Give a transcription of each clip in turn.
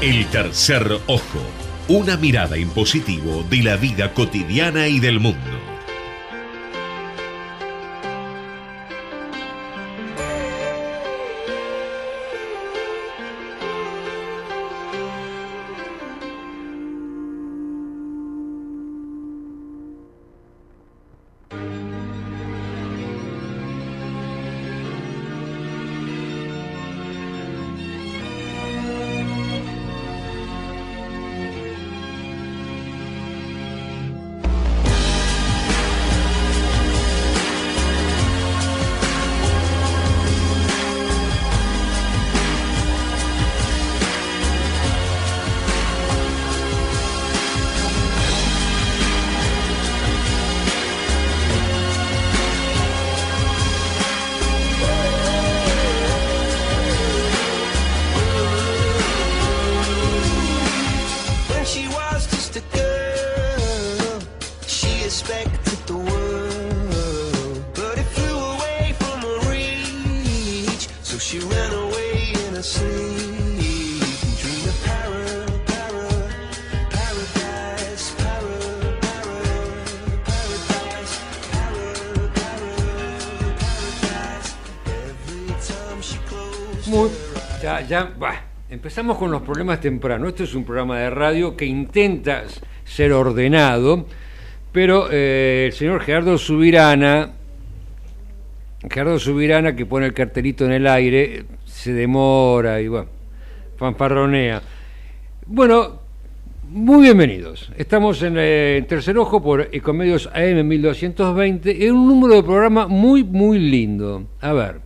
El tercer ojo, una mirada impositivo de la vida cotidiana y del mundo. Con los problemas temprano. Esto es un programa de radio que intenta ser ordenado, pero eh, el señor Gerardo Subirana, Gerardo Subirana, que pone el cartelito en el aire, se demora y bueno, fanfarronea. Bueno, muy bienvenidos. Estamos en, eh, Tercer Ojo por Ecomedios AM 1220, en un número de programa muy, muy lindo. A ver,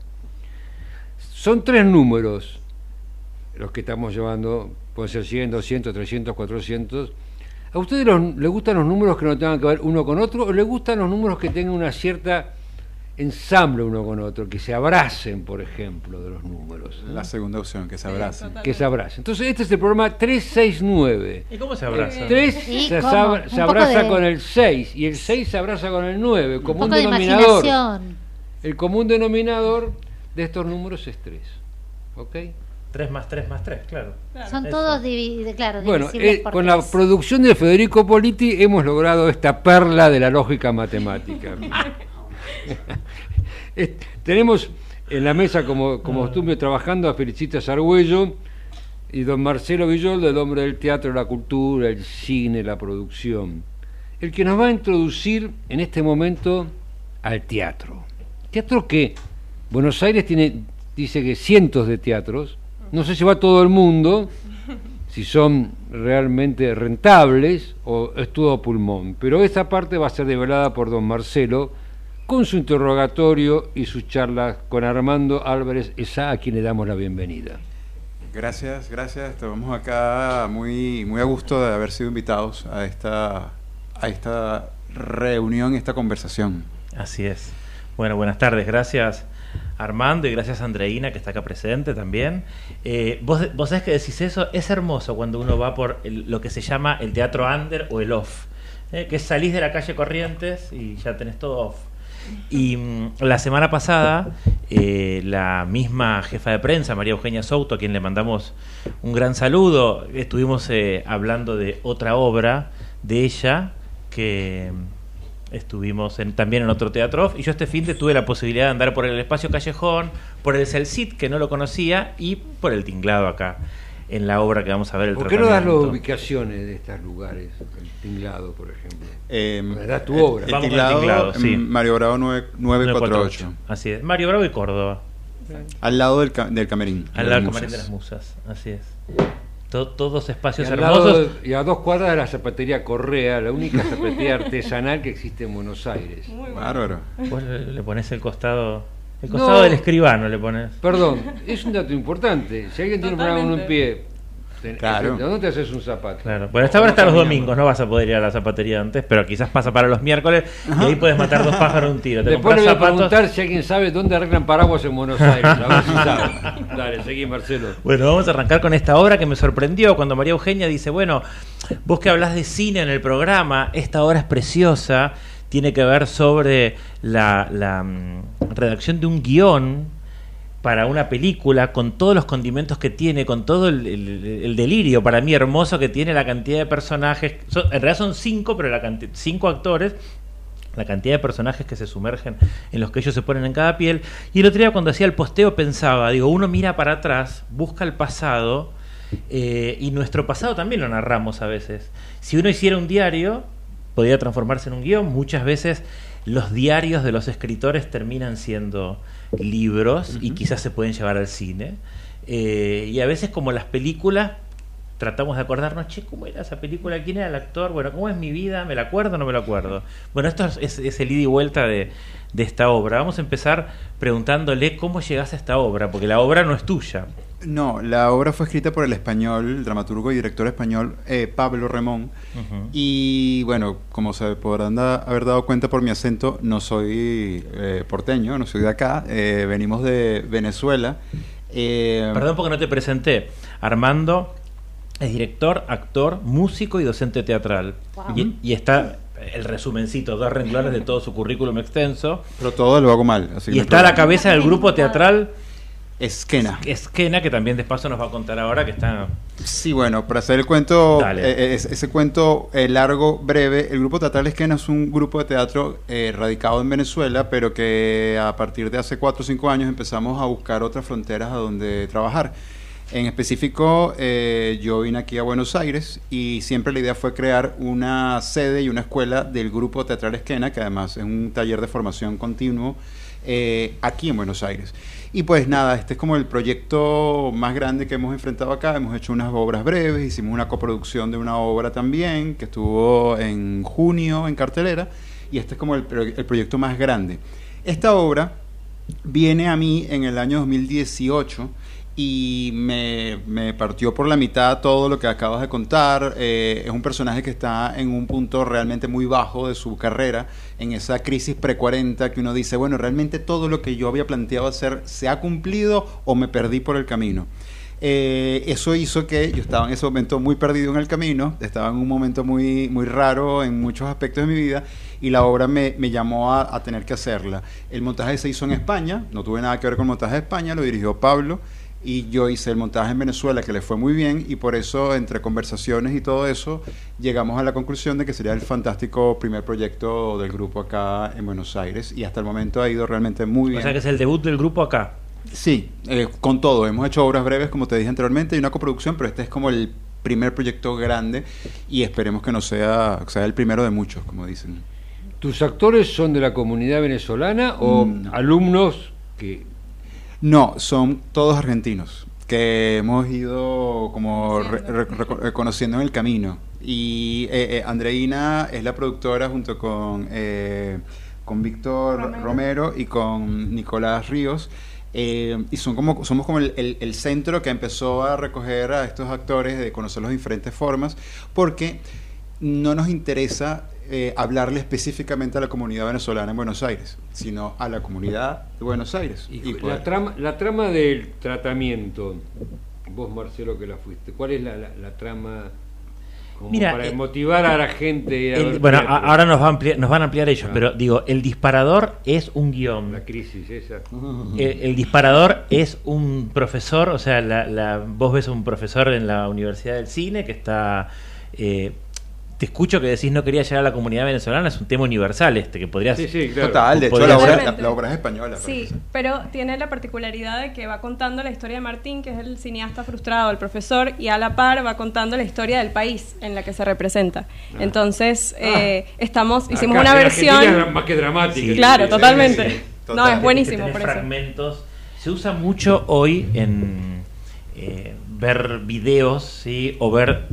son tres números los que estamos llevando, pueden ser 100, 200, 300, 400. ¿A ustedes los- les gustan los números que no tengan que ver uno con otro o les gustan los números que tengan una cierta ensamble uno con otro, que se abracen, por ejemplo, de los números? La segunda opción, que se abracen. Que se abracen. Entonces, este es el programa 369. ¿Y cómo se abraza? 3 Sí, se, se abraza de- con el 6 y el 6 se abraza con el 9, Un como un poco de denominador. imaginación. El común denominador de estos números es 3. ¿Ok? 3 más 3 más 3, claro. Son Eso. todos divi- claro, Bueno, eh, por con la producción de Federico Politi hemos logrado esta perla de la lógica matemática. Tenemos en la mesa, como, como costumbre, trabajando a Felicita Sargüello y don Marcelo Villol, del hombre del teatro, la cultura, el cine, la producción. El que nos va a introducir en este momento al teatro. Teatro que Buenos Aires tiene, dice que cientos de teatros, no sé si va todo el mundo, si son realmente rentables o es todo a pulmón. Pero esta parte va a ser develada por don Marcelo con su interrogatorio y sus charlas con Armando Álvarez Esa, a quien le damos la bienvenida. Gracias, gracias. Estamos acá muy, muy a gusto de haber sido invitados a esta, a esta reunión, esta conversación. Así es. Bueno, buenas tardes. Gracias Armando y gracias Andreina que está acá presente también. Eh, vos, vos sabés que decís eso, es hermoso cuando uno va por lo que se llama el teatro under o el off, eh, que salís de la calle Corrientes y ya tenés todo off. Y mm, la semana pasada, eh, la misma jefa de prensa, María Eugenia Souto, a quien le mandamos un gran saludo, estuvimos hablando de otra obra de ella que estuvimos en- también en otro teatro off, y yo este fin de tuve la posibilidad de andar por el espacio Callejón, por el Celcit, que no lo conocía, y por el Tinglado acá, en la obra que vamos a ver el ¿Por qué no das las ubicaciones de estos lugares? El tinglado, por ejemplo. Eh, das tu obra. El Vamos con el tinglado, tinglado, sí. en Mario Bravo 9- 948, Así es. Mario Bravo y Córdoba. al lado del, ca- del camerín. Al de lado del las camarín de las musas, así es. To- todos Y, espacios lado hermosos. de- y a dos cuadras de la zapatería Correa, la única zapatería artesanal que existe en Buenos Aires. Bárbaro. Vos le, le pones el costado, el costado No. del escribano le pones. Perdón, es un dato importante. Si alguien tiene un problema con un pie, Claro. ¿de dónde te haces un zapato? Claro. Bueno, esta hora está los domingos, no vas a poder ir a la zapatería antes, pero quizás pasa para los miércoles y ahí puedes matar dos pájaros de un tiro. Te Después le voy a zapatos. preguntar si alguien sabe dónde arreglan paraguas en Buenos Aires. A ver si sabe. Dale, seguí, Marcelo. Bueno, vamos a arrancar con esta obra que me sorprendió cuando María Eugenia dice, bueno, vos que hablas de cine en el programa, esta obra es preciosa, tiene que ver sobre la, la, mm, redacción de un guion para una película, con todos los condimentos que tiene, con todo el, el- el delirio para mí hermoso que tiene la cantidad de personajes. Son- en realidad son cinco, pero la canti- cinco actores la cantidad de personajes que se sumergen en los que ellos se ponen en cada piel. Y el otro día cuando hacía el posteo pensaba, digo, uno mira para atrás, busca el pasado, eh, y nuestro pasado también lo narramos a veces. Si uno hiciera un diario, podría transformarse en un guion. Muchas veces los diarios de los escritores terminan siendo libros y quizás se pueden llevar al cine. Eh, y a veces como las películas tratamos de acordarnos, che, ¿cómo era esa película? ¿Quién era el actor? Bueno, ¿cómo es mi vida? ¿Me la acuerdo o no me la acuerdo? Bueno, esto es, el ida y vuelta de, de esta obra. Vamos a empezar preguntándole cómo llegaste a esta obra, porque la obra no es tuya. No, la obra fue escrita por el español, el dramaturgo y director español eh, Pablo Remón. Y bueno, como se podrán da- haber dado cuenta por mi acento, no soy eh, porteño, no soy de acá, eh, venimos de Venezuela. Perdón porque no te presenté. Armando es director, actor, músico y docente teatral. Wow. Y, y está el resumencito, dos renglones de todo su currículum extenso. Pero todo lo hago mal. Así Y está a la cabeza del grupo teatral Esquena. Esquena, que también de paso nos va a contar ahora que está... Sí, bueno, para hacer el cuento, eh, eh, ese, ese cuento eh, largo, breve, el Grupo Teatral Esquena es un grupo de teatro eh, radicado en Venezuela, pero que a partir de hace 4 o 5 años empezamos a buscar otras fronteras a donde trabajar. En específico, eh, yo vine aquí a Buenos Aires y siempre la idea fue crear una sede y una escuela del Grupo Teatral Esquena, que además es un taller de formación continuo eh, aquí en Buenos Aires. Y pues nada, este es como el proyecto más grande que hemos enfrentado acá. Hemos hecho unas obras breves, hicimos una coproducción de una obra también que estuvo en junio en cartelera y este es como el, el proyecto más grande. Esta obra viene a mí en el año 2018 y me, me partió por la mitad todo lo que acabas de contar. Eh, es un personaje que está en un punto realmente muy bajo de su carrera, en esa crisis pre-40 que uno dice, bueno, realmente todo lo que yo había planteado hacer se ha cumplido o me perdí por el camino. Eh, eso hizo que yo estaba en ese momento muy perdido en el camino, estaba en un momento muy, muy raro en muchos aspectos de mi vida y la obra me, me llamó a, a tener que hacerla. El montaje se hizo en España, no tuve nada que ver con el montaje de España, lo dirigió Pablo y yo hice el montaje en Venezuela que le fue muy bien y por eso entre conversaciones y todo eso llegamos a la conclusión de que sería el fantástico primer proyecto del grupo acá en Buenos Aires y hasta el momento ha ido realmente muy bien. O sea que es el debut del grupo acá. Sí, eh, con todo. Hemos hecho obras breves, como te dije anteriormente, y una coproducción, pero este es como el primer proyecto grande y esperemos que no sea, sea el primero de muchos, como dicen. ¿Tus actores son de la comunidad venezolana o Mm, no. alumnos que No, son todos argentinos que hemos ido como re- re- reco- reconociendo en el camino. Y eh, eh, Andreina es la productora junto con, eh, con Víctor Romero. Romero. y con Nicolás Ríos. Eh, y son como, somos como el, el- el centro que empezó a recoger a estos actores, de conocerlos de diferentes formas, porque no nos interesa eh, hablarle específicamente a la comunidad venezolana en Buenos Aires, sino a la comunidad de Buenos Aires. y Y la trama la trama del tratamiento vos Marcelo que la fuiste cuál es la, la- la trama como Mira, para eh, motivar a la gente a El- bueno, a- ahora nos, va a ampliar- nos van a ampliar ellos, Ah. pero digo, el disparador es un guion. la crisis esa El, el disparador es un profesor, o sea, la, la- vos ves un profesor en la Universidad del Cine que está... eh, te escucho que decís no quería llegar a la comunidad venezolana, es un tema universal este, que podrías... sí sí claro Total, de hecho la obra, ser. la, la obra es española. Sí, parece. pero tiene la particularidad de que va contando la historia de Martín, que es el cineasta frustrado, el profesor, y a la par va contando la historia del país en la que se representa. Entonces, eh, estamos, hicimos Acá una versión... es más que dramática Sí, Claro, totalmente. sí, sí. No, es buenísimo por eso. fragmentos. Se usa mucho hoy en eh, ver videos, ¿sí? O ver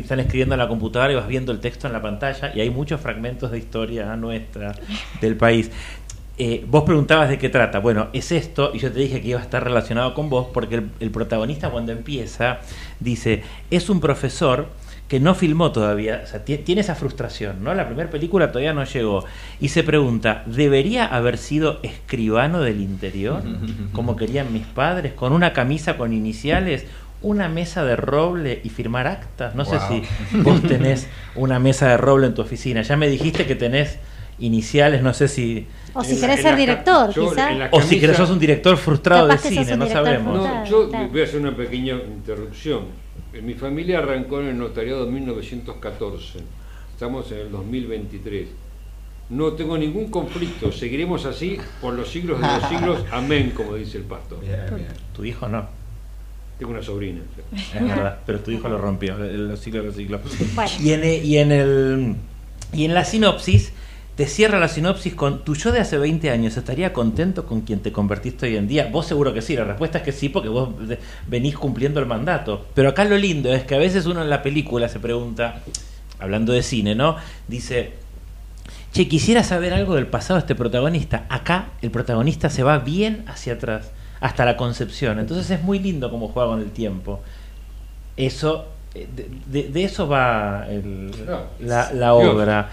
están escribiendo en la computadora y vas viendo el texto en la pantalla y hay muchos fragmentos de historia nuestra del país. Eh, vos preguntabas de qué trata. Bueno, es esto, y yo te dije que iba a estar relacionado con vos, porque el, el protagonista cuando empieza dice, es un profesor que no filmó todavía, o sea, ti- tiene esa frustración, ¿no? La primera película todavía no llegó. Y se pregunta, ¿debería haber sido escribano del interior? Como querían mis padres, con una camisa con iniciales, una mesa de roble y firmar actas. No sé si vos tenés una mesa de roble en tu oficina. Ya me dijiste que tenés iniciales, no sé si... O si querés ser director, quizás. O si querés sos un director frustrado de cine, no sabemos. No, yo claro. voy a hacer una pequeña interrupción. En mi familia arrancó en el notariado en 1914. Estamos en el 2023. No tengo ningún conflicto. Seguiremos así por los siglos de los siglos. Amén, como dice el pastor. Tu hijo no, Tengo una sobrina. es verdad, pero tu hijo lo rompió, los siglos los siglos. Bueno. Y en, y en el y en la sinopsis te cierra la sinopsis con tu yo de hace 20 años estaría contento con quien te convertiste hoy en día. Vos seguro que sí, la respuesta es que sí porque vos venís cumpliendo el mandato. Pero acá lo lindo es que a veces uno en la película se pregunta, hablando de cine, ¿no? Dice, che, quisiera saber algo del pasado de este protagonista. Acá el protagonista se va bien hacia atrás, hasta la concepción. Entonces es muy lindo cómo juega con el tiempo. Eso, eh, de, de- de eso va el- la, la obra.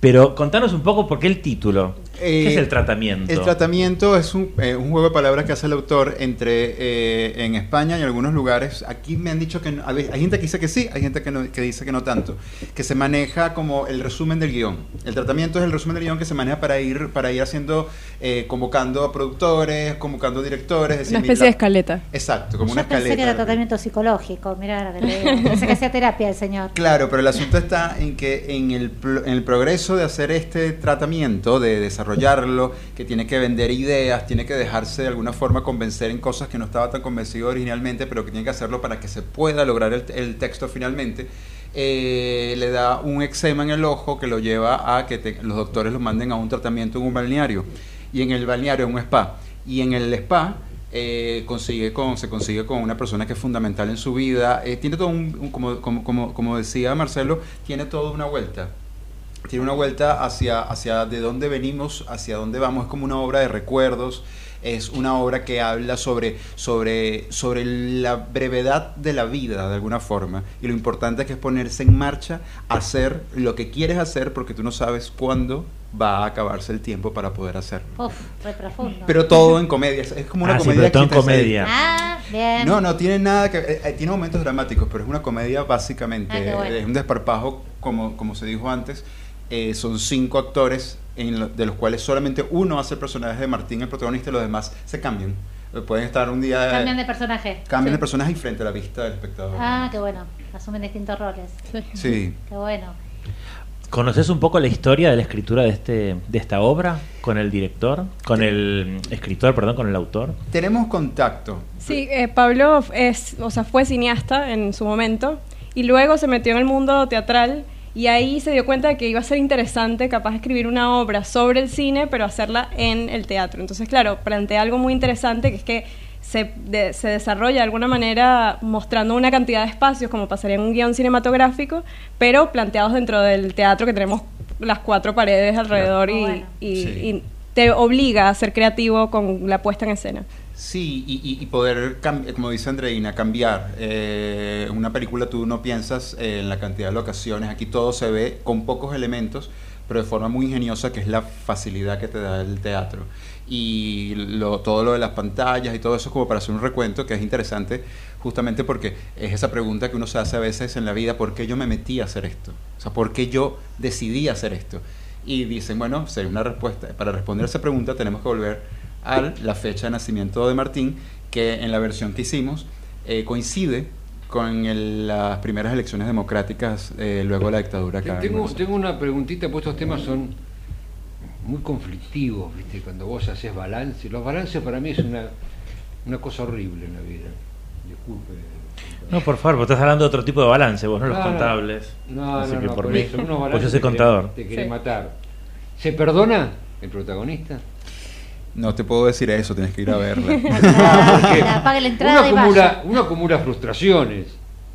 Pero contanos un poco por qué el título. ¿Qué Eh, es el tratamiento? El tratamiento es un, eh, un juego de palabras que hace el autor entre eh, en España y algunos lugares. Aquí me han dicho que no- hay gente que dice que sí, hay gente que, no- que dice que no tanto. Que se maneja como el resumen del guion. El tratamiento es el resumen del guion que se maneja para ir para ir haciendo, eh, convocando a productores, convocando a directores. es Una especie de escaleta. Exacto, como Yo una pensé escaleta. que era tratamiento psicológico, digo. Pensé que hacía terapia el señor. Claro, pero el asunto está en que en el, en el progreso de hacer este tratamiento, de desarrollarlo, que tiene que vender ideas, tiene que dejarse de alguna forma convencer en cosas que no estaba tan convencido originalmente, pero que tiene que hacerlo para que se pueda lograr el, el texto finalmente, eh, le da un eczema en el ojo que lo lleva a que te- los doctores lo manden a un tratamiento en un balneario. Y en el balneario, en un spa. Y en el spa eh, consigue con, se consigue con una persona que es fundamental en su vida. Eh, tiene todo un, un- como, como, como, como decía Marcelo, tiene toda una vuelta. Tiene una vuelta hacia, hacia de dónde venimos, hacia dónde vamos. Es como una obra de recuerdos. Es una obra que habla sobre, sobre, sobre la brevedad de la vida, de alguna forma. Y lo importante que es ponerse en marcha, hacer lo que quieres hacer, porque tú no sabes cuándo va a acabarse el tiempo para poder hacerlo. Uf, re profundo. Pero todo en comedia. Es como una Ah, sí, comedia. pero todo en comedia. Ah, bien. No, no tiene nada que eh, eh, tiene momentos dramáticos, pero es una comedia básicamente. Ah, bueno. Es un desparpajo, como, como se dijo antes. Eh, son cinco actores, en lo- de los cuales solamente uno hace el personaje de Martín, el protagonista, y los demás se cambian. Eh, Pueden estar un día. Cambian de personaje. cambian Sí. de personaje y frente a la vista del espectador. Ah, qué bueno. Asumen distintos roles. Sí. Qué bueno. ¿Conoces un poco la historia de la escritura de este de esta obra con el director, con el escritor, perdón, con el autor? Tenemos contacto. Sí, eh, Pablo es, o sea, fue cineasta en su momento y luego se metió en el mundo teatral y ahí se dio cuenta de que iba a ser interesante capaz de escribir una obra sobre el cine, pero hacerla en el teatro. Entonces, claro, plantea algo muy interesante que es que se, de- se desarrolla de alguna manera mostrando una cantidad de espacios, como pasaría en un guion cinematográfico, pero planteados dentro del teatro que tenemos las cuatro paredes alrededor y, Bueno. y- Sí. y te obliga a ser creativo con la puesta en escena. Sí, y, y- poder, como dice Andreina, cambiar. Eh, una película tú no piensas eh, en la cantidad de locaciones, aquí todo se ve con pocos elementos, pero de forma muy ingeniosa, que es la facilidad que te da el teatro. Y lo- todo lo de las pantallas y todo eso es como para hacer un recuento, que es interesante justamente porque es esa pregunta que uno se hace a veces en la vida, ¿por qué yo me metí a hacer esto? O sea, ¿por qué yo decidí hacer esto? Y dicen, bueno, sería una respuesta. Para responder a esa pregunta tenemos que volver a la fecha de nacimiento de Martín, que en la versión que hicimos eh, coincide con el- las primeras elecciones democráticas eh, luego de la dictadura acá. en Tengo, tengo una preguntita, pues estos temas son muy conflictivos, ¿viste? Cuando vos haces balance. Los balances para mí es una, una cosa horrible en la vida. Disculpe. No, por favor, vos estás hablando de otro tipo de balance, vos no los No, no. contables. No, Así no, que no, por por mí. eso, unos Pues yo soy te quiere- contador. Te quiere Sí. matar. ¿Se perdona el protagonista? No te puedo decir eso, tienes que ir a verla. La uno, entrada y acumula, vaya. uno acumula frustraciones.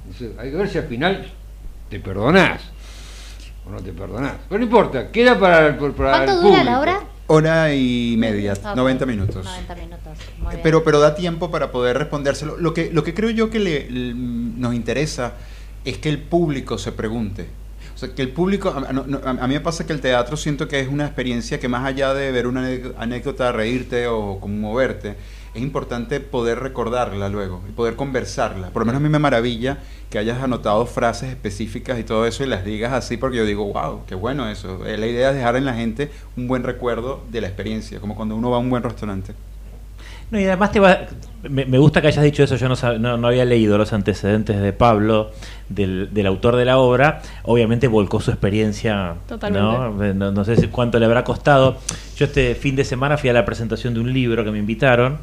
Entonces, hay que ver si al final te perdonás o no te perdonás. Pero no importa, queda para, el- ¿Cuánto dura la obra? Hora y media, Ok. 90 minutos. 90 minutos. Muy bien. Pero, pero da tiempo para poder respondérselo. Lo que, lo que creo yo que le, nos interesa es que el público se pregunte. Que el público, a, a- mí me pasa que el teatro siento que es una experiencia que más allá de ver una anécdota, reírte o conmoverte, es importante poder recordarla luego y poder conversarla. Por lo menos a mí me maravilla que hayas anotado frases específicas y todo eso y las digas así porque yo digo, wow, qué bueno eso. La idea es dejar en la gente un buen recuerdo de la experiencia, como cuando uno va a un buen restaurante. No, y además te va, me, me gusta que hayas dicho eso, yo no, sab- no, no había leído los antecedentes de Pablo, del, del autor de la obra, obviamente volcó su experiencia, Totalmente. ¿no? No, sé cuánto le habrá costado. Yo este fin de semana fui a la presentación de un libro que me invitaron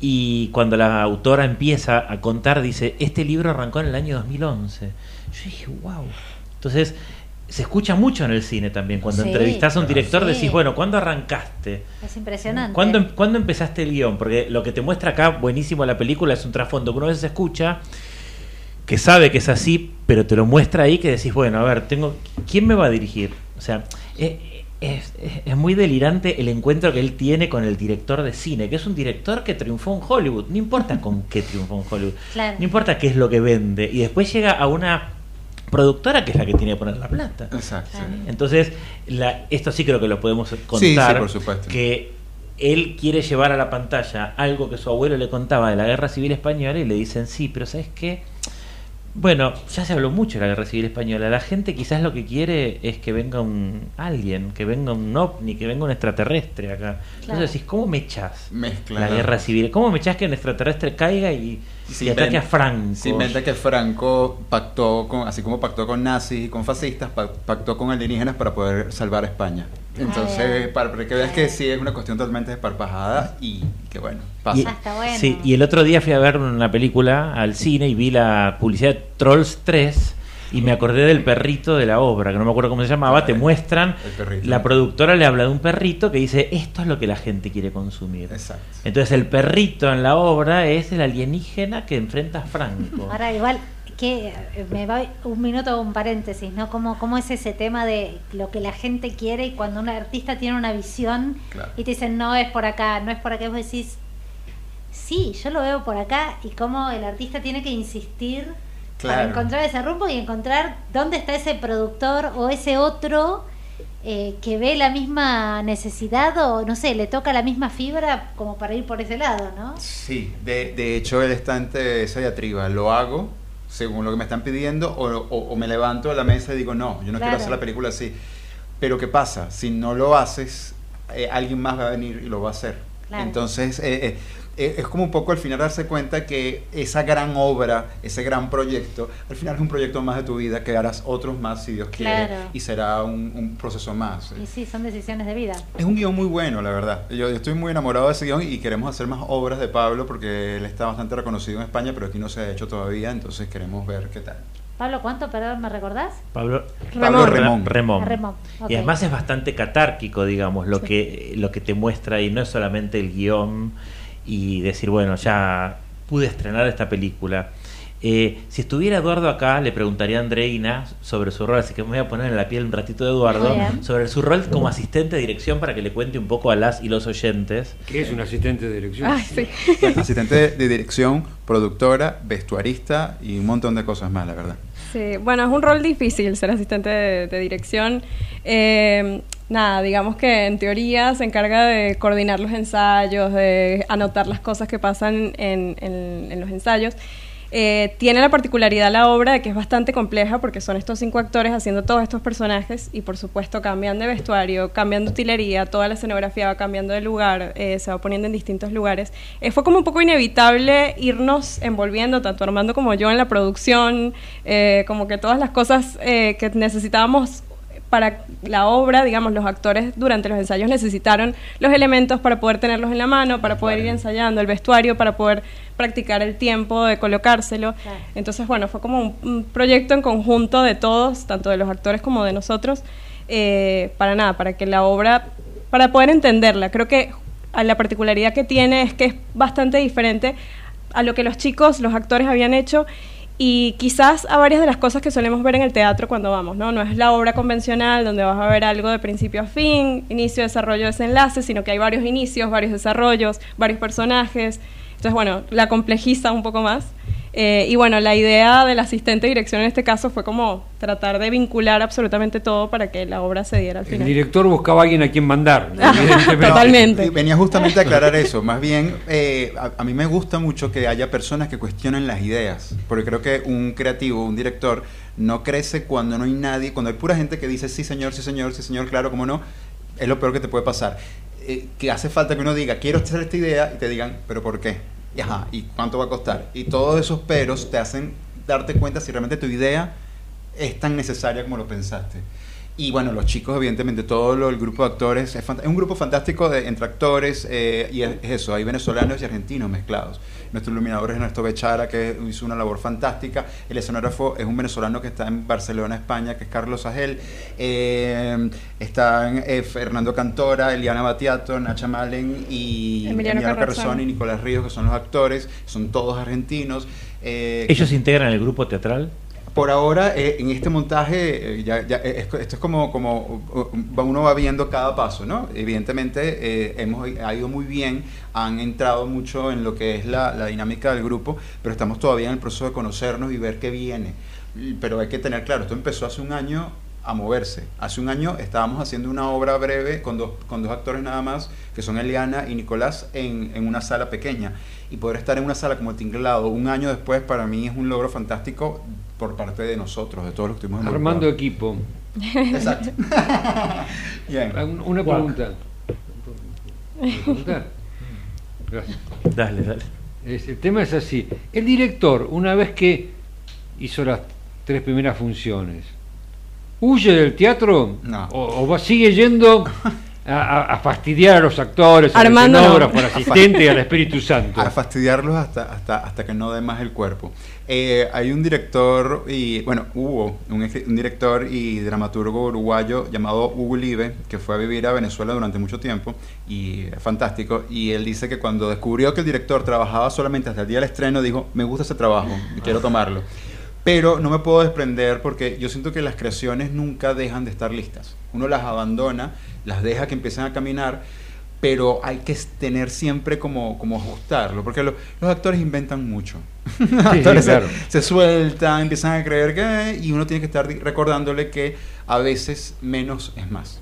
y cuando la autora empieza a contar, dice, este libro arrancó en el año 2011. Yo dije, wow. Entonces, se escucha mucho en el cine también, cuando Sí, entrevistas a un director sí. decís, bueno, ¿cuándo arrancaste? Es impresionante. ¿Cuándo, em- cuándo empezaste el guion? Porque lo que te muestra acá, buenísimo la película, es un trasfondo que uno a veces escucha, que sabe que es así, pero te lo muestra ahí que decís, bueno, a ver, tengo ¿quién me va a dirigir? O sea, es, es- es muy delirante el encuentro que él tiene con el director de cine, que es un director que triunfó en Hollywood. No importa con qué triunfó en Hollywood, Claro. no importa qué es lo que vende. Y después llega a una productora que es la que tiene que poner la plata. Exacto. Entonces, la, esto sí creo que lo podemos contar. Sí, sí, por supuesto. Que él quiere llevar a la pantalla algo que su abuelo le contaba de la guerra civil española y le dicen, sí, pero ¿sabes qué? Bueno, ya se habló mucho de la guerra civil española. La gente quizás lo que quiere es que venga un alguien, que venga un ovni, que venga un extraterrestre acá. Claro. Entonces decís, ¿cómo me echás Mezcla la guerra civil? ¿Cómo me echás que un extraterrestre caiga y, Se a inventa- Franco? Se inventa que Franco pactó con, así como pactó con nazis y con fascistas, pa- pactó con alienígenas para poder salvar a España. Entonces, bien. para, para que veas que sí es una cuestión totalmente desparpajada y que bueno, pasa. Y- Ah, está bueno. Sí, y el otro día fui a ver una película al cine y vi la publicidad de Trolls 3 y me acordé del perrito de la obra, que no me acuerdo cómo se llamaba, te muestran, El la productora le habla de un perrito que dice, esto es lo que la gente quiere consumir. Exacto. Entonces el perrito en la obra es el alienígena que enfrenta a Franco. Ahora igual que eh, me va un minuto un paréntesis, ¿no? ¿Cómo, ¿Cómo es ese tema de lo que la gente quiere y cuando un artista tiene una visión Claro. y te dicen no es por acá, no es por acá, y vos decís sí, yo lo veo por acá y cómo el artista tiene que insistir para encontrar ese rumbo y encontrar dónde está ese productor o ese otro eh, que ve la misma necesidad o no sé, le toca la misma fibra como para ir por ese lado, ¿no? Sí, de, de hecho él está ante esa diatriba, lo hago según lo que me están pidiendo o, o- o me levanto de la mesa y digo, no, yo no Claro. quiero hacer la película así. Pero ¿qué pasa? Si no lo haces, eh, alguien más va a venir y lo va a hacer. Claro. Entonces, eh, eh, es como un poco al final darse cuenta que esa gran obra, ese gran proyecto, al final es un proyecto más de tu vida que harás otros más si Dios quiere Claro. y será un, un proceso más. Y sí, son decisiones de vida. Es un guion muy bueno, la verdad. Yo, yo estoy muy enamorado de ese guion y queremos hacer más obras de Pablo porque él está bastante reconocido en España, pero aquí no se ha hecho todavía, entonces queremos ver qué tal. Pablo, ¿cuánto, perdón, me recordás? Pablo Pablo Remón. Remón. Remón, ok. Y además es bastante catárquico, digamos, lo que lo que te muestra y no es solamente el guion y decir, bueno, ya pude estrenar esta película. Eh, si estuviera Eduardo acá, le preguntaría a Andreina sobre su rol, así que me voy a poner en la piel un ratito de Eduardo, bien. sobre su rol como asistente de dirección para que le cuente un poco a las y los oyentes. que es un asistente de dirección. Ay, sí. Asistente de dirección, productora, vestuarista y un montón de cosas más, la verdad. Sí, bueno, es un rol difícil ser asistente de, de dirección. Eh, nada, digamos que en teoría se encarga de coordinar los ensayos, de anotar las cosas que pasan en, los ensayos. Eh, tiene la particularidad la obra de que es bastante compleja porque son estos cinco actores haciendo todos estos personajes y por supuesto cambian de vestuario, cambian de utilería, toda la escenografía va cambiando de lugar, eh, se va poniendo en distintos lugares. Eh, fue como un poco inevitable irnos envolviendo, tanto Armando como yo, en la producción, como que todas las cosas que necesitábamos para la obra, digamos, los actores durante los ensayos necesitaron los elementos para poder tenerlos en la mano, para poder ir ensayando, el vestuario, para poder practicar el tiempo de colocárselo. Claro. Entonces, bueno, fue como un, un proyecto en conjunto de todos, tanto de los actores como de nosotros, eh, para nada, para que la obra, para poder entenderla. Creo que a la particularidad que tiene es que es bastante diferente a lo que los chicos, los actores habían hecho y quizás a varias de las cosas que solemos ver en el teatro cuando vamos, ¿no? No es la obra convencional donde vas a ver algo de principio a fin, inicio, desarrollo, desenlace, sino que hay varios inicios, varios desarrollos, varios personajes. Entonces, bueno, la complejiza un poco más. Eh, y bueno, la idea del asistente de dirección en este caso fue como tratar de vincular absolutamente todo para que la obra se diera al El final. director buscaba a alguien a quien mandar. Totalmente. Venía justamente a aclarar eso. Más bien, eh, a, a mí me gusta mucho que haya personas que cuestionen las ideas. Porque creo que un creativo, un director, no crece cuando no hay nadie, cuando hay pura gente que dice sí, señor, sí, señor, sí, señor, claro, cómo no. Es lo peor que te puede pasar. Eh, que hace falta que uno diga, quiero hacer esta idea, y te digan, ¿pero por qué? Y, ajá, ¿y cuánto va a costar? Y todos esos peros te hacen darte cuenta si realmente tu idea es tan necesaria como lo pensaste. Y bueno, los chicos, evidentemente, todo lo- el grupo de actores, es, es un grupo fantástico de, entre actores eh, y es, es eso, hay venezolanos y argentinos mezclados. Nuestro iluminador es Ernesto Bechara, que hizo una labor fantástica. El escenógrafo es un venezolano que está en Barcelona, España, que es Carlos Agel. Eh, están eh, Fernando Cantora, Eliana Batiato, Nacha Malen y Emiliano Emiliano. Carrazón y Nicolás Ríos, que son los actores. Son todos argentinos. Eh, ¿Ellos integran el grupo teatral? Por ahora, eh, en este montaje, eh, ya, ya, eh, es- esto es como, como uh, uno va viendo cada paso, ¿no? Evidentemente, eh, hemos ha ido muy bien, han entrado mucho en lo que es la dinámica del grupo, pero estamos todavía en el proceso de conocernos y ver qué viene. Pero hay que tener claro, esto empezó hace un año a moverse. Hace un año estábamos haciendo una obra breve con dos, con dos actores nada más, que son Eliana y Nicolás, en, en una sala pequeña. Y poder estar en una sala como el Tinglado un año después, para mí es un logro fantástico por parte de nosotros, de todos los que estuvimos Armando involucrados. equipo. Exacto. Bien. Ah, un- Una pregunta. ¿Puedo preguntar? Gracias. Dale, dale. Es- el tema es así. El director, una vez que hizo las tres primeras funciones, ¿huye del teatro? No. ¿O, o va, sigue yendo a, a- a fastidiar a los actores, Armando, no. escenógrafo, al asistente y al Espíritu Santo? A fastidiarlos hasta, hasta, hasta que no dé más el cuerpo. Eh, hay un director, y bueno, hubo un, un director y dramaturgo uruguayo llamado Hugo Live, que fue a vivir a Venezuela durante mucho tiempo, y es fantástico. Y él dice que cuando descubrió que el director trabajaba solamente hasta el día del estreno, dijo, me gusta ese trabajo, quiero tomarlo. Pero no me puedo desprender porque yo siento que las creaciones nunca dejan de estar listas. Uno las abandona, las deja que empiecen a caminar, pero hay que tener siempre como, como ajustarlo, porque lo- los actores inventan mucho. Sí, actores se- claro. se, sueltan, empiezan a creer que... Y uno tiene que estar recordándole que a veces menos es más.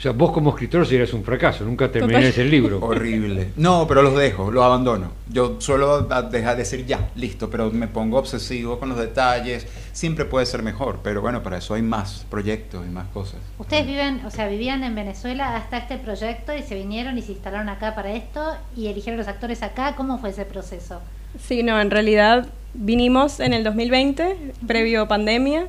O sea, vos como escritor serías un fracaso, nunca terminarías el libro. Horrible. No, pero los dejo, los abandono. Yo suelo dejar de decir ya, listo, pero me pongo obsesivo con los detalles. Siempre puede ser mejor, pero bueno, para eso hay más proyectos y más cosas. Ustedes viven, o sea, vivían en Venezuela hasta este proyecto y se vinieron y se instalaron acá para esto y eligieron los actores acá. ¿Cómo fue ese proceso? Sí, no, en realidad vinimos en el 2020, previo pandemia,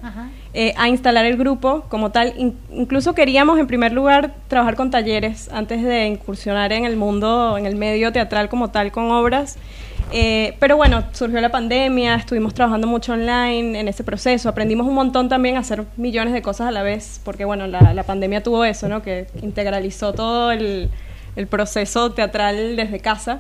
eh, a instalar el grupo como tal. In- incluso queríamos, en primer lugar, trabajar con talleres antes de incursionar en el mundo, en el medio teatral como tal, con obras. Eh, pero bueno, surgió la pandemia, estuvimos trabajando mucho online en ese proceso, aprendimos un montón también a hacer millones de cosas a la vez, porque bueno, la, la pandemia tuvo eso, ¿no? Que integralizó todo el, el proceso teatral desde casa.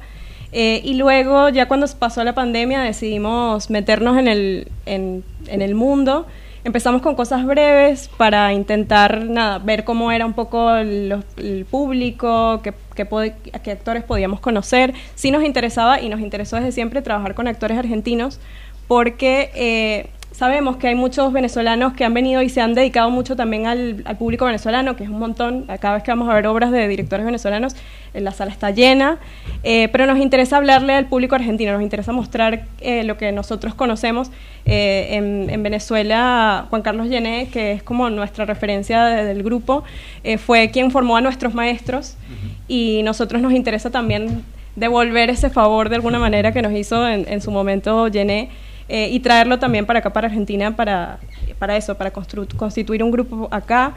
Eh, y luego, ya cuando pasó la pandemia, decidimos meternos en el, en, en el mundo. Empezamos con cosas breves para intentar nada, ver cómo era un poco los- el público, qué, qué actores podíamos conocer. Sí nos interesaba y nos interesó desde siempre trabajar con actores argentinos porque eh, sabemos que hay muchos venezolanos que han venido y se han dedicado mucho también al, al público venezolano, que es un montón. Cada vez que vamos a ver obras de directores venezolanos, eh, la sala está llena. Eh, pero nos interesa hablarle al público argentino, nos interesa mostrar eh, lo que nosotros conocemos. Eh, en, en Venezuela, Juan Carlos Llené, que es como nuestra referencia de- del grupo, eh, fue quien formó a nuestros maestros y nosotros nos interesa también devolver ese favor de alguna manera que nos hizo en, en su momento Llené eh, y traerlo también para acá, para Argentina, para, para eso, para constituir un grupo acá,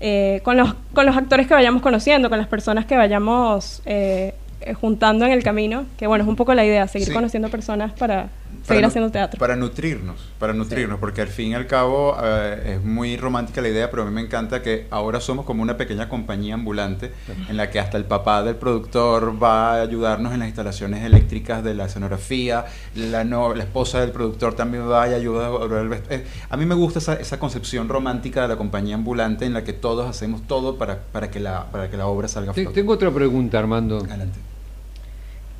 eh, con, los, con los actores que vayamos conociendo, con las personas que vayamos eh, eh, juntando en el camino, que bueno, es un poco la idea, seguir Sí. conociendo personas Para seguir haciendo teatro. Para nutrirnos, para nutrirnos, porque al fin y al cabo eh, es muy romántica la idea, pero a mí me encanta que ahora somos como una pequeña compañía ambulante en la que hasta el papá del productor va a ayudarnos en las instalaciones eléctricas de la escenografía, la, no, la esposa del productor también va y ayuda a eh, A mí me gusta esa, esa concepción romántica de la compañía ambulante en la que todos hacemos todo para, para, que, la, para que la obra salga Te- flote. Tengo otra pregunta, Armando. Adelante.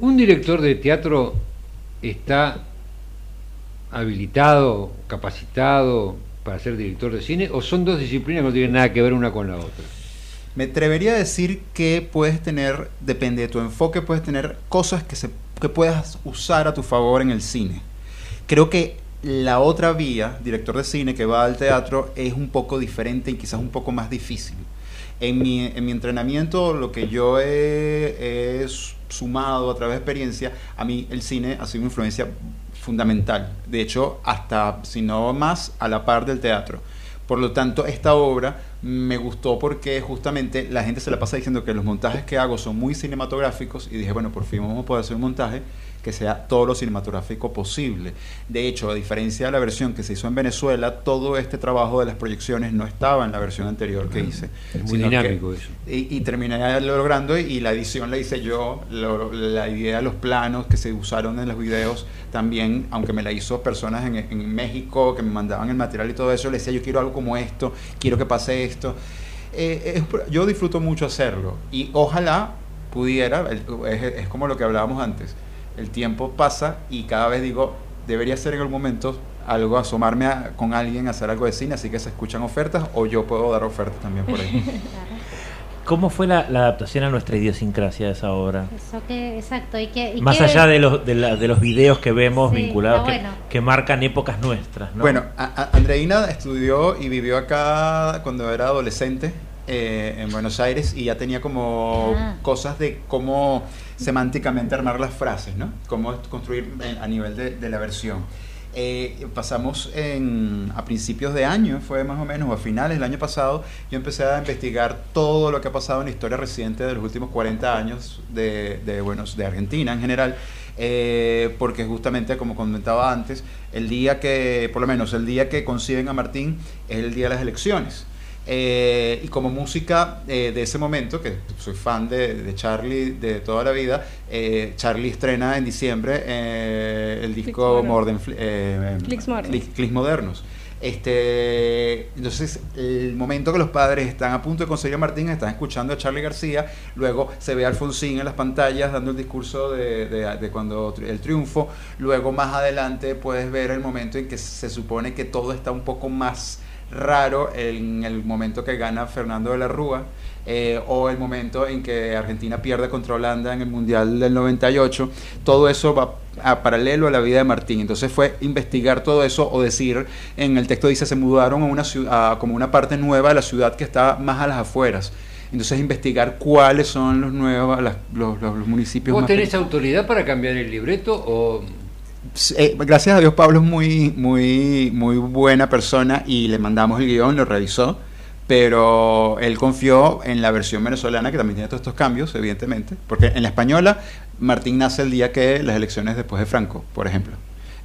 ¿Un director de teatro está habilitado, capacitado para ser director de cine o son dos disciplinas que no tienen nada que ver una con la otra? Me atrevería a decir que puedes tener, depende de tu enfoque, puedes tener cosas que, que puedas usar a tu favor en el cine. Creo que la otra vía, director de cine que va al teatro, es un poco diferente y quizás un poco más difícil. En mi, en mi entrenamiento, lo que yo he sumado a través de experiencia, a mí el cine ha sido una influencia fundamental. De hecho, hasta, si no más, a la par del teatro. Por lo tanto, esta obra me gustó porque justamente la gente se la pasa diciendo que los montajes que hago son muy cinematográficos y dije, bueno, por fin vamos a poder hacer un montaje que sea todo lo cinematográfico posible. De hecho, a diferencia de la versión que se hizo en Venezuela, todo este trabajo de las proyecciones no estaba en la versión anterior que hice. Es muy sino que- dinámico eso. y, y terminé logrando y la edición la hice yo, lo- la idea de los planos que se usaron en los videos también, aunque me la hizo personas en, en México que me mandaban el material y todo eso, le decía yo quiero algo como esto, quiero que pase esto. Eh, es- yo disfruto mucho hacerlo y ojalá pudiera, es, es como lo que hablábamos antes, el tiempo pasa y cada vez digo, debería ser en algún momento algo, asomarme a- con alguien a hacer algo de cine, así que se escuchan ofertas o yo puedo dar ofertas también por ahí. ¿Cómo fue la, la adaptación a nuestra idiosincrasia de esa obra? Eso que, exacto. ¿Y qué, y Más qué- allá de los, de, la- de los videos que vemos Sí, vinculados, que, marcan épocas nuestras, ¿no? Bueno, a- a- Andreina estudió y vivió acá cuando era adolescente eh, en Buenos Aires y ya tenía como Ah. cosas de cómo semánticamente armar las frases, ¿no? Cómo construir en- a nivel de, la versión. Eh, pasamos a principios de año, fue más o menos, o a finales del año pasado, yo empecé a investigar todo lo que ha pasado en la historia reciente de los últimos 40 años de, de, Buenos- de Argentina en general, eh, porque justamente, como comentaba antes, el día que, por lo menos el día que conciben a Martín es el día de las elecciones. Eh, y como música eh, de ese momento, que soy fan de, de Charlie de toda la vida, eh, Charlie estrena en diciembre el disco Modernos. Modern, Clicks Modernos. Click- Clicks Modernos. Este, entonces, el momento que los padres están a punto de conseguir a Martín, están escuchando a Charlie García, luego se ve a Alfonsín en las pantallas dando el discurso de, de- de cuando el triunfo, luego más adelante puedes ver el momento en que se supone que todo está un poco más raro en el momento que gana Fernando de la Rúa eh, o el momento en que Argentina pierde contra Holanda en el Mundial del 98, todo eso va a paralelo a la vida de Martín. Entonces fue investigar todo eso o decir, en el texto dice, se mudaron a una ciudad, como una parte nueva de la ciudad que está más a las afueras. Entonces investigar cuáles son los nuevos, las- los, los- los municipios ¿Vos más tenés pequeños. autoridad para cambiar el libreto o Eh, gracias a Dios Pablo es muy, muy, muy buena persona y le mandamos el guion, lo revisó, pero él confió en la versión venezolana que también tiene todos estos cambios, evidentemente, porque en la española Martín nace el día que las elecciones después de Franco, por ejemplo.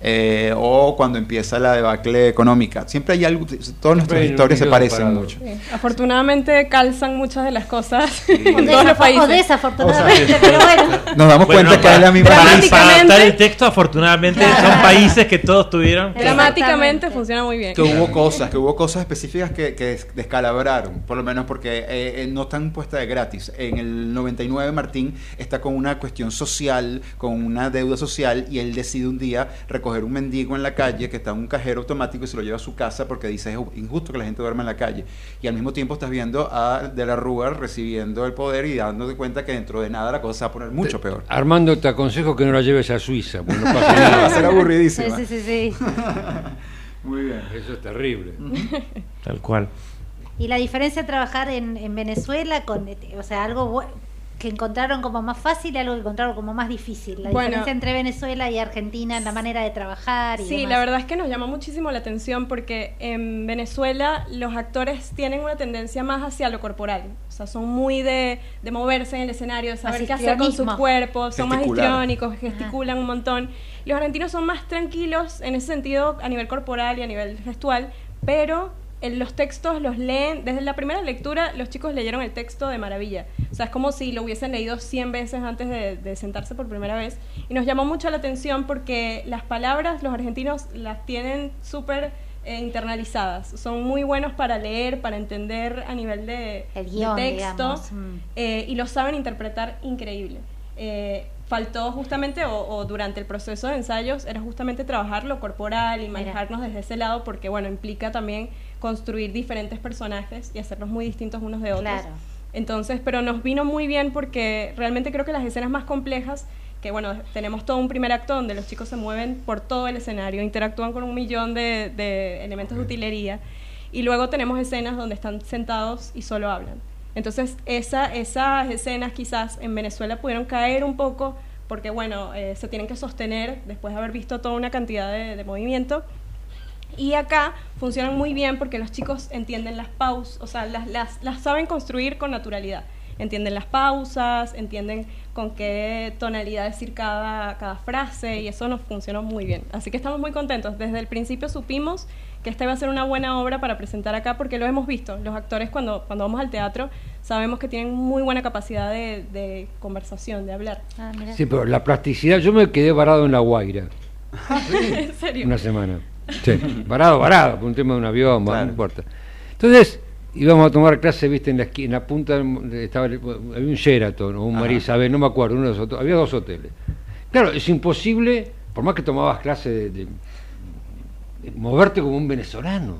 Eh, o cuando empieza la debacle económica. Siempre hay algo, todas nuestras historias se parecen parado. mucho. Sí, Afortunadamente calzan muchas de las cosas O, en todos los desaf- o países. desafortunadamente, pero bueno. Nos damos Bueno, cuenta que para, es la misma para- para adaptar el texto, afortunadamente, Claro. son países que todos tuvieron. Dramáticamente funciona muy bien. que hubo cosas, que hubo cosas específicas que, que des- descalabraron, por lo menos porque eh, eh, no están puestas de gratis. En el 99 Martín está con una cuestión social, con una deuda social, y él decide un día recoger un mendigo en la calle que está en un cajero automático y se lo lleva a su casa porque dice es injusto que la gente duerma en la calle. Y al mismo tiempo estás viendo a De la Rúa recibiendo el poder y dándote cuenta que dentro de nada la cosa se va a poner mucho peor. Armando te aconsejo que no la lleves a Suiza, porque no pasa Va a ser Sí, aburridísima. sí, sí, sí. Muy bien. Eso es terrible. Tal cual. Y la diferencia de trabajar en, en Venezuela con, o sea, algo que encontraron como más fácil y algo que encontraron como más difícil. La Bueno. diferencia entre Venezuela y Argentina en la manera de trabajar. Y Sí, demás. la verdad es que nos llamó muchísimo la atención porque en Venezuela los actores tienen una tendencia más hacia lo corporal. O sea, son muy de, de moverse en el escenario, de saber qué hacer con sus cuerpos, son más histriónicos, gesticulan un montón. Los argentinos son más tranquilos en ese sentido a nivel corporal y a nivel gestual, pero los textos los leen, desde la primera lectura los chicos leyeron el texto de maravilla. O sea, es como si lo hubiesen leído 100 veces antes de, de sentarse por primera vez. Y nos llamó mucho la atención porque las palabras los argentinos las tienen súper eh, internalizadas. Son muy buenos para leer, para entender a nivel de, El de guion, texto mm. eh, y lo saben interpretar increíble. Eh, faltó justamente, o, o durante el proceso de ensayos, era justamente trabajar lo corporal y Mira. manejarnos desde ese lado, porque bueno, implica también construir diferentes personajes y hacerlos muy distintos unos de otros. Claro. Entonces, pero nos vino muy bien porque realmente creo que las escenas más complejas, que bueno, tenemos todo un primer acto donde los chicos se mueven por todo el escenario, interactúan con un millón de, de elementos de utilería, y luego tenemos escenas donde están sentados y solo hablan. Entonces, esa, esas escenas quizás en Venezuela pudieron caer un poco porque, bueno, eh, se tienen que sostener después de haber visto toda una cantidad de, de movimiento. Y acá funcionan muy bien porque los chicos entienden las pausas, o sea, las, las, las saben construir con naturalidad. Entienden las pausas, entienden con qué tonalidad decir cada, cada frase y eso nos funcionó muy bien. Así que estamos muy contentos. Desde el principio supimos que esta iba a ser una buena obra para presentar acá porque lo hemos visto. Los actores cuando, cuando vamos al teatro sabemos que tienen muy buena capacidad de, de conversación, de hablar. Ah, mira. Sí, pero la plasticidad, yo me quedé varado en la Guaira ¿En serio? una semana. Sí, varado, varado, por un tema de un avión, Claro. no importa. Entonces, íbamos a tomar clase, viste, en la esquina, en la punta, del- estaba, el- había un Sheraton o un. María Isabel, no me acuerdo, uno de los otros, había dos hoteles. Claro, es imposible, por más que tomabas clase de, de- de moverte como un venezolano.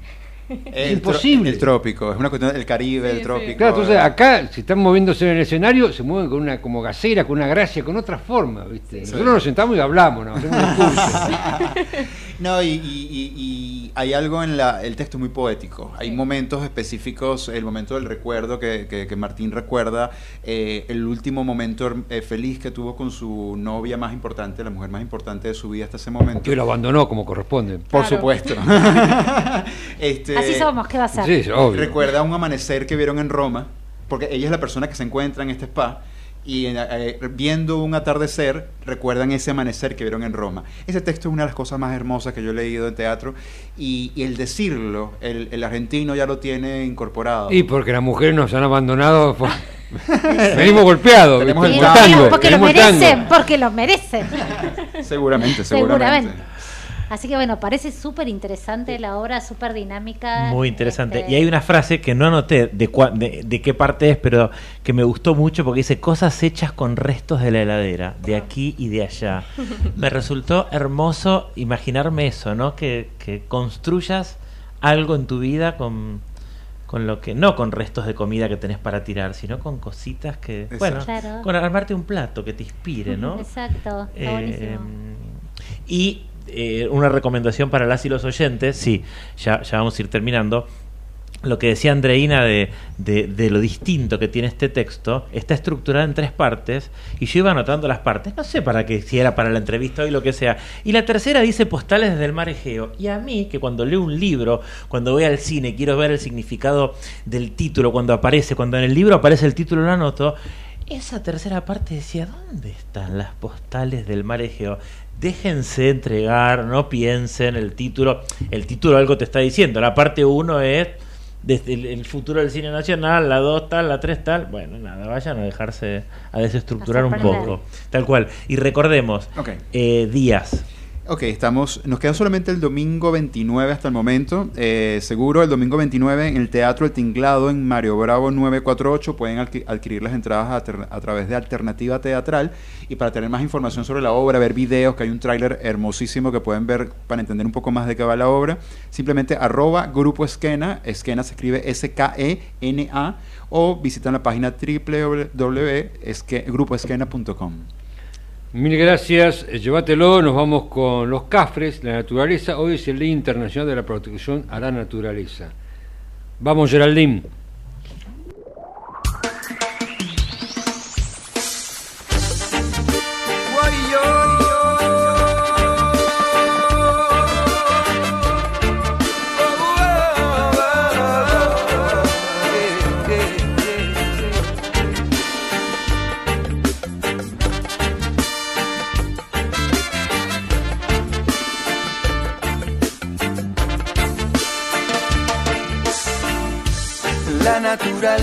El imposible. El trópico, es una cuestión del Caribe, Sí, el sí. trópico. Claro, entonces acá, si están moviéndose en el escenario, se mueven con una como gacera, con una gracia, con otra forma, ¿viste? Nosotros nos sentamos y hablamos, nos hacemos un discurso. No, y, y- y- y hay algo en la, el texto muy poético. Hay Sí. momentos específicos, el momento del recuerdo que, que- que Martín recuerda, eh, el último momento eh, feliz que tuvo con su novia más importante, la mujer más importante de su vida hasta ese momento. Que lo abandonó como corresponde. Por Claro. supuesto. Este, Así somos, ¿qué va a ser? Sí, obvio. Recuerda un amanecer que vieron en Roma, porque ella es la persona que se encuentra en este spa. Y eh, eh, viendo un atardecer, recuerdan ese amanecer que vieron en Roma. Ese texto es una de las cosas más hermosas que yo he leído en teatro. Y, y el decirlo, el, el argentino ya lo tiene incorporado. Y porque las mujeres nos han abandonado. fue- Venimos golpeados. Como tango, digo, porque lo merecen, porque lo merecen. Seguramente, seguramente. Seguramente. Así que bueno, parece súper interesante la obra, súper dinámica. Muy interesante. Este, Y hay una frase que no anoté de, cua- de, de qué parte es, pero que me gustó mucho porque dice cosas hechas con restos de la heladera, de aquí y de allá. Me resultó hermoso imaginarme eso, ¿no? Que, que construyas algo en tu vida con, con lo que, no con restos de comida que tenés para tirar, sino con cositas que, Exacto. bueno, Claro. con armarte un plato que te inspire, ¿no? Exacto, está Eh, buenísimo. y eh, una recomendación para las y los oyentes, sí, ya, ya vamos a ir terminando. Lo que decía Andreina de, de, de lo distinto que tiene este texto, está estructurado en tres partes y yo iba anotando las partes, no sé para qué, si era para la entrevista o lo que sea. Y la tercera dice postales desde el mar Egeo. Y a mí, que cuando leo un libro, cuando voy al cine, quiero ver el significado del título, cuando aparece, cuando en el libro aparece el título, lo anoto. Esa tercera parte decía, ¿dónde están las postales del mar Egeo? Déjense entregar, no piensen el título. El título algo te está diciendo. La parte 1 es desde el, el futuro del cine nacional, la 2 tal, la 3 tal. Bueno, nada, vayan a dejarse a desestructurar un poco. Tal cual. Y recordemos, Ok. eh, días. Ok, estamos, nos queda solamente el domingo 29 hasta el momento. Eh, seguro, el domingo 29 en el Teatro El Tinglado en Mario Bravo 948 pueden adqui- adquirir las entradas a través de Alternativa Teatral. Y para tener más información sobre la obra, ver videos, que hay un tráiler hermosísimo que pueden ver para entender un poco más de qué va la obra, simplemente arroba Grupo Esquena, Esquena se escribe S-K-E-N-A, o visitan la página www.grupoesquena.com. Mil gracias, eh, llévatelo, nos vamos con los cafres, la naturaleza. Hoy es el Día Internacional de la Protección a la Naturaleza. Vamos, Geraldine.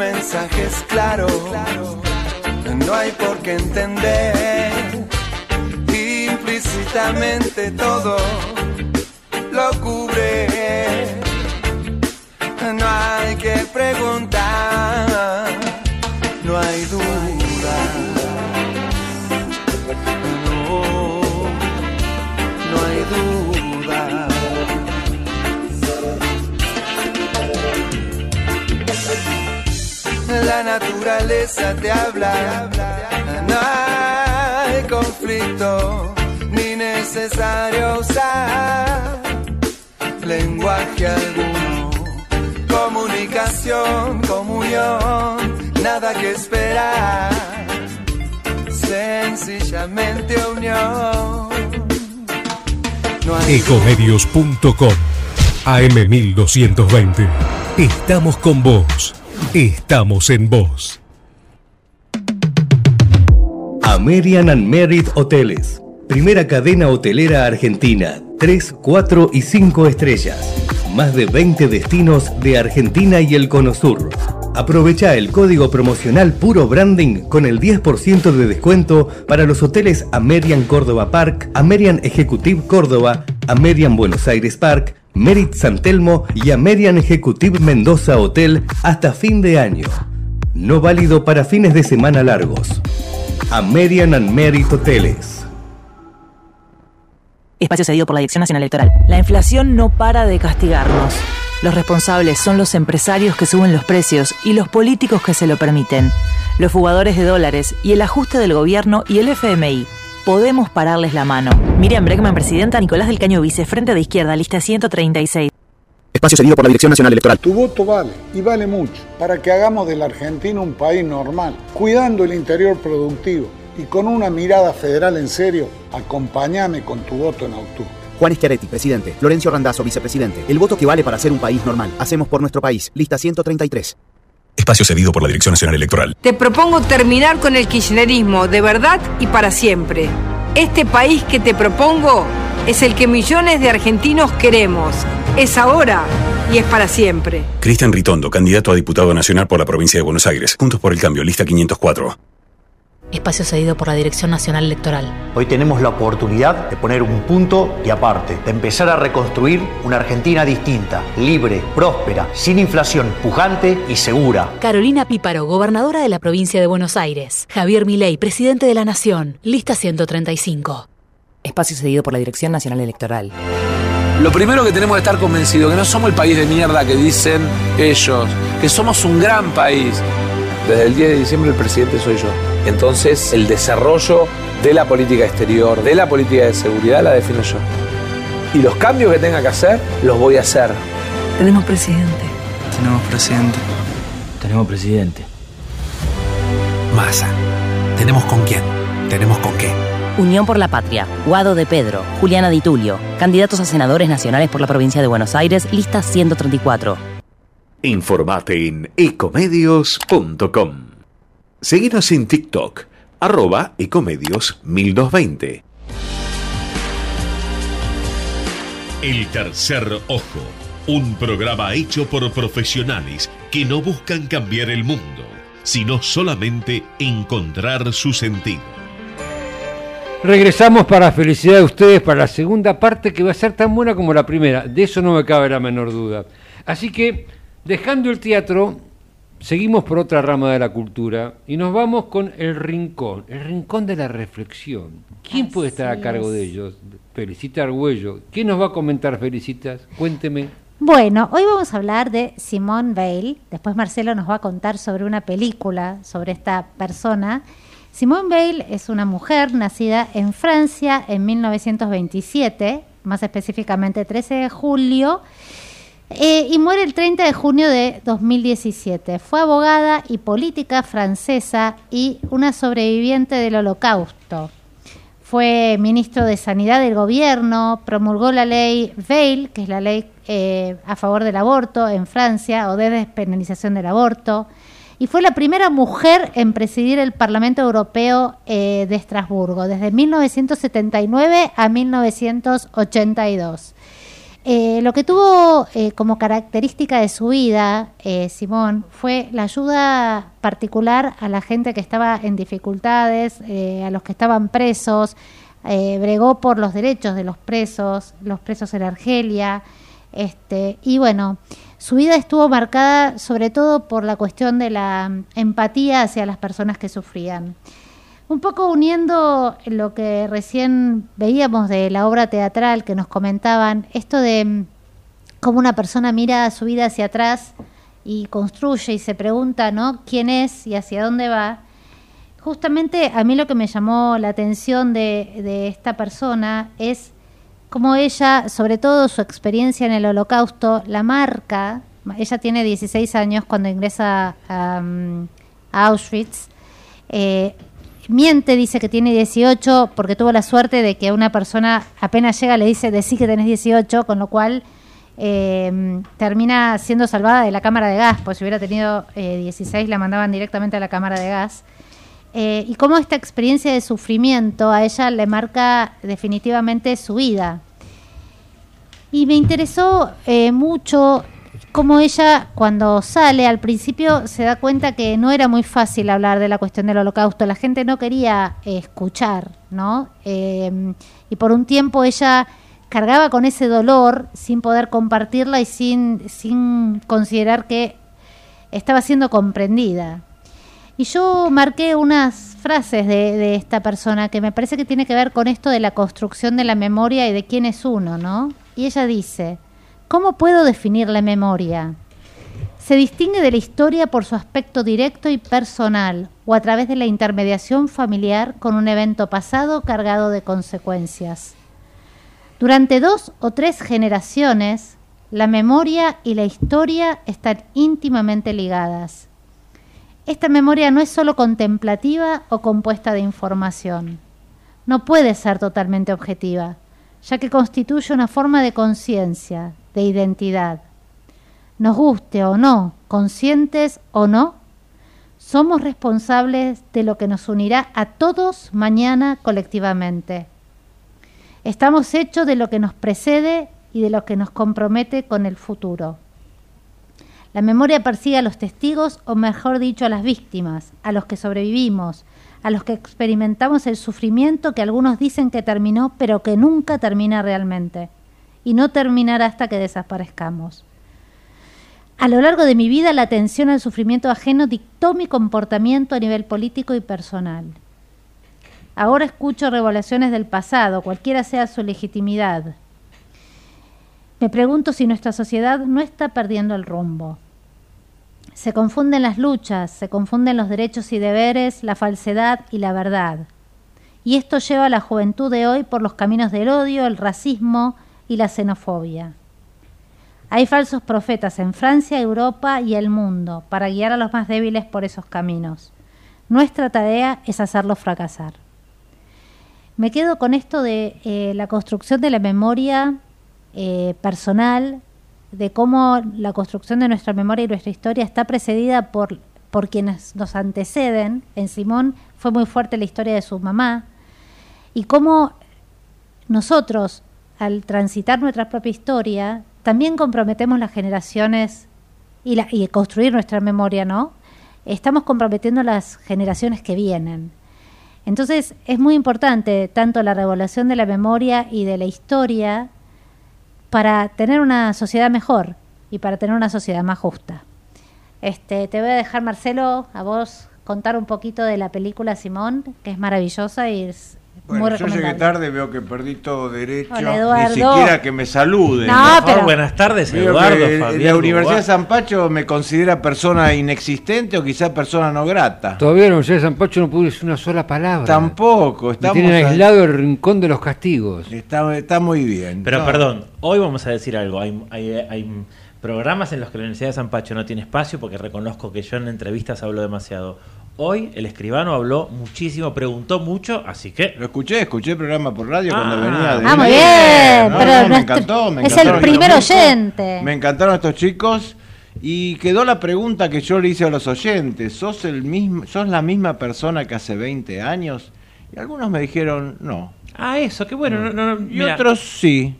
Mensaje es claro, no hay por qué entender implícitamente todo lo cubre. No hay que preguntar, no hay duda. La naturaleza te habla, no hay conflicto ni necesario usar lenguaje alguno. Comunicación, comunión, nada que esperar, sencillamente unión. No Ecomedios.com AM1220. Estamos con vos. Estamos en vos. American and Merit Hoteles. Primera cadena hotelera argentina. 3, 4 y 5 estrellas. Más de 20 destinos de Argentina y el Cono Sur. Aprovecha el código promocional Puro Branding con el 10% de descuento para los hoteles American Córdoba Park, American Executive Córdoba, American Buenos Aires Park, Merit San Telmo y American Executive Mendoza Hotel hasta fin de año. No válido para fines de semana largos. American and Merit Hoteles. Espacio cedido por la Dirección Nacional Electoral. La inflación no para de castigarnos. Los responsables son los empresarios que suben los precios y los políticos que se lo permiten. Los fugadores de dólares y el ajuste del gobierno y el FMI. Podemos pararles la mano. Miriam Bregman, presidenta, Nicolás del Caño Vice, Frente de Izquierda, lista 136. Espacio cedido por la Dirección Nacional Electoral. Tu voto vale y vale mucho para que hagamos de la Argentina un país normal, cuidando el interior productivo y con una mirada federal en serio. Acompáñame con tu voto en octubre. Juan Schiaretti, presidente. Lorenzo Randazzo, vicepresidente. El voto que vale para ser un país normal. Hacemos por nuestro país. Lista 133. Espacio cedido por la Dirección Nacional Electoral. Te propongo terminar con el kirchnerismo de verdad y para siempre. Este país que te propongo es el que millones de argentinos queremos. Es ahora y es para siempre. Cristian Ritondo, candidato a diputado nacional por la provincia de Buenos Aires. Juntos por el cambio, lista 504. Espacio cedido por la Dirección Nacional Electoral. Hoy tenemos la oportunidad de poner un punto y aparte, de empezar a reconstruir una Argentina distinta, libre, próspera, sin inflación, pujante y segura. Carolina Píparo, gobernadora de la provincia de Buenos Aires. Javier Milei, presidente de la Nación. Lista 135. Espacio cedido por la Dirección Nacional Electoral. Lo primero que tenemos que estar convencidos que no somos el país de mierda que dicen ellos, que somos un gran país. Desde el 10 de diciembre el presidente soy yo. Entonces el desarrollo de la política exterior, de la política de seguridad la defino yo. Y los cambios que tenga que hacer, los voy a hacer. Tenemos presidente. Tenemos presidente. Tenemos presidente. Masa. ¿Tenemos con quién? ¿Tenemos con qué? Unión por la Patria, Guado de Pedro, Juliana Di Tulio, candidatos a senadores nacionales por la provincia de Buenos Aires, lista 134. Informate en ecomedios.com. Seguinos en TikTok, arroba ecomedios 1220. El tercer ojo, un programa hecho por profesionales que no buscan cambiar el mundo, sino solamente encontrar su sentido. Regresamos para felicidad de ustedes para la segunda parte que va a ser tan buena como la primera. De eso no me cabe la menor duda. Así que, dejando el teatro, seguimos por otra rama de la cultura y nos vamos con el rincón, el rincón de la reflexión. ¿Quién puede estar a cargo de ellos? Felicita Argüello. ¿Quién nos va a comentar, Felicitas? Cuénteme. Bueno, hoy vamos a hablar de Simone Weil. Después Marcelo nos va a contar sobre una película sobre esta persona. Simone Weil es una mujer nacida en Francia en 1927, más específicamente 13 de julio, eh, y muere el 30 de junio de 2017. Fue abogada y política francesa y una sobreviviente del holocausto. Fue ministro de Sanidad del gobierno, promulgó la ley Veil, que es la ley eh, a favor del aborto en Francia o de despenalización del aborto, y fue la primera mujer en presidir el Parlamento Europeo eh, de Estrasburgo, desde 1979 a 1982. Eh, lo que tuvo eh, como característica de su vida, eh, Simón, fue la ayuda particular a la gente que estaba en dificultades, eh, a los que estaban presos, eh, bregó por los derechos de los presos, los presos en Argelia, este, y bueno, su vida estuvo marcada sobre todo por la cuestión de la mm, empatía hacia las personas que sufrían. Un poco uniendo lo que recién veíamos de la obra teatral que nos comentaban, esto de mm, cómo una persona mira su vida hacia atrás y construye y se pregunta, ¿no? ¿Quién es y hacia dónde va? Justamente a mí lo que me llamó la atención de, de esta persona es cómo ella, sobre todo su experiencia en el holocausto, la marca. Ella tiene 16 años cuando ingresa a, mm, a Auschwitz. Eh, miente, dice que tiene 18 porque tuvo la suerte de que una persona apenas llega le dice, decí que tenés 18, con lo cual eh, termina siendo salvada de la cámara de gas, pues si hubiera tenido eh, 16 la mandaban directamente a la cámara de gas. Eh, y cómo esta experiencia de sufrimiento a ella le marca definitivamente su vida. Y me interesó eh, mucho cómo ella cuando sale al principio se da cuenta que no era muy fácil hablar de la cuestión del holocausto, la gente no quería eh, escuchar, ¿no? Eh, y por un tiempo ella cargaba con ese dolor sin poder compartirla y sin, sin considerar que estaba siendo comprendida. Y yo marqué unas frases de, de, esta persona que me parece que tiene que ver con esto de la construcción de la memoria y de quién es uno, ¿no? Y ella dice, ¿cómo puedo definir la memoria? Se distingue de la historia por su aspecto directo y personal o a través de la intermediación familiar con un evento pasado cargado de consecuencias. Durante dos o tres generaciones, la memoria y la historia están íntimamente ligadas. Esta memoria no es solo contemplativa o compuesta de información. No puede ser totalmente objetiva, ya que constituye una forma de conciencia, de identidad. Nos guste o no, conscientes o no, somos responsables de lo que nos unirá a todos mañana colectivamente. Estamos hechos de lo que nos precede y de lo que nos compromete con el futuro. La memoria persigue a los testigos, o mejor dicho, a las víctimas, a los que sobrevivimos, a los que experimentamos el sufrimiento que algunos dicen que terminó, pero que nunca termina realmente, y no terminará hasta que desaparezcamos. A lo largo de mi vida, la atención al sufrimiento ajeno dictó mi comportamiento a nivel político y personal. Ahora escucho revelaciones del pasado, cualquiera sea su legitimidad, me pregunto si nuestra sociedad no está perdiendo el rumbo. Se confunden las luchas, se confunden los derechos y deberes, la falsedad y la verdad. Y esto lleva a la juventud de hoy por los caminos del odio, el racismo y la xenofobia. Hay falsos profetas en Francia, Europa y el mundo para guiar a los más débiles por esos caminos. Nuestra tarea es hacerlos fracasar. Me quedo con esto de eh, la construcción de la memoria eh, personal de cómo la construcción de nuestra memoria y nuestra historia está precedida por, por quienes nos anteceden. En Simón fue muy fuerte la historia de su mamá y cómo nosotros, al transitar nuestra propia historia, también comprometemos las generaciones y, construir nuestra memoria, ¿no? Estamos comprometiendo las generaciones que vienen. Entonces es muy importante tanto la regulación de la memoria y de la historia para tener una sociedad mejor y para tener una sociedad más justa. Este, te voy a dejar, Marcelo, a vos contar un poquito de la película Simón, que es maravillosa y es bueno, muy yo llegué tarde, veo que perdí todo derecho. Hola. Ni siquiera que me saluden. No, pero- buenas tardes, Veo Eduardo, que Fabián. la Universidad de. San Pacho me considera persona inexistente o quizá persona no grata. Todavía la Universidad de San Pacho no pudo decir una sola palabra. Tampoco, Me estamos tienen a- aislado el rincón de los castigos. Está, está muy bien. Pero No. perdón, hoy vamos a decir algo. Hay, hay, hay programas en los que la Universidad de San Pacho no tiene espacio porque reconozco que yo en entrevistas hablo demasiado. Hoy el escribano habló muchísimo, preguntó mucho, así que... Lo escuché, escuché el programa por radio Ah. cuando venía de... Ah, muy bien, No, pero no, me encantó, me es el encantaron primer estos chicos. oyente. Me encantaron estos chicos Y quedó la pregunta que yo le hice a los oyentes, ¿sos, el mismo, ¿sos la misma persona que hace 20 años? Y algunos me dijeron, no. Ah, eso, qué bueno. no- no- no, Y mira. otros sí.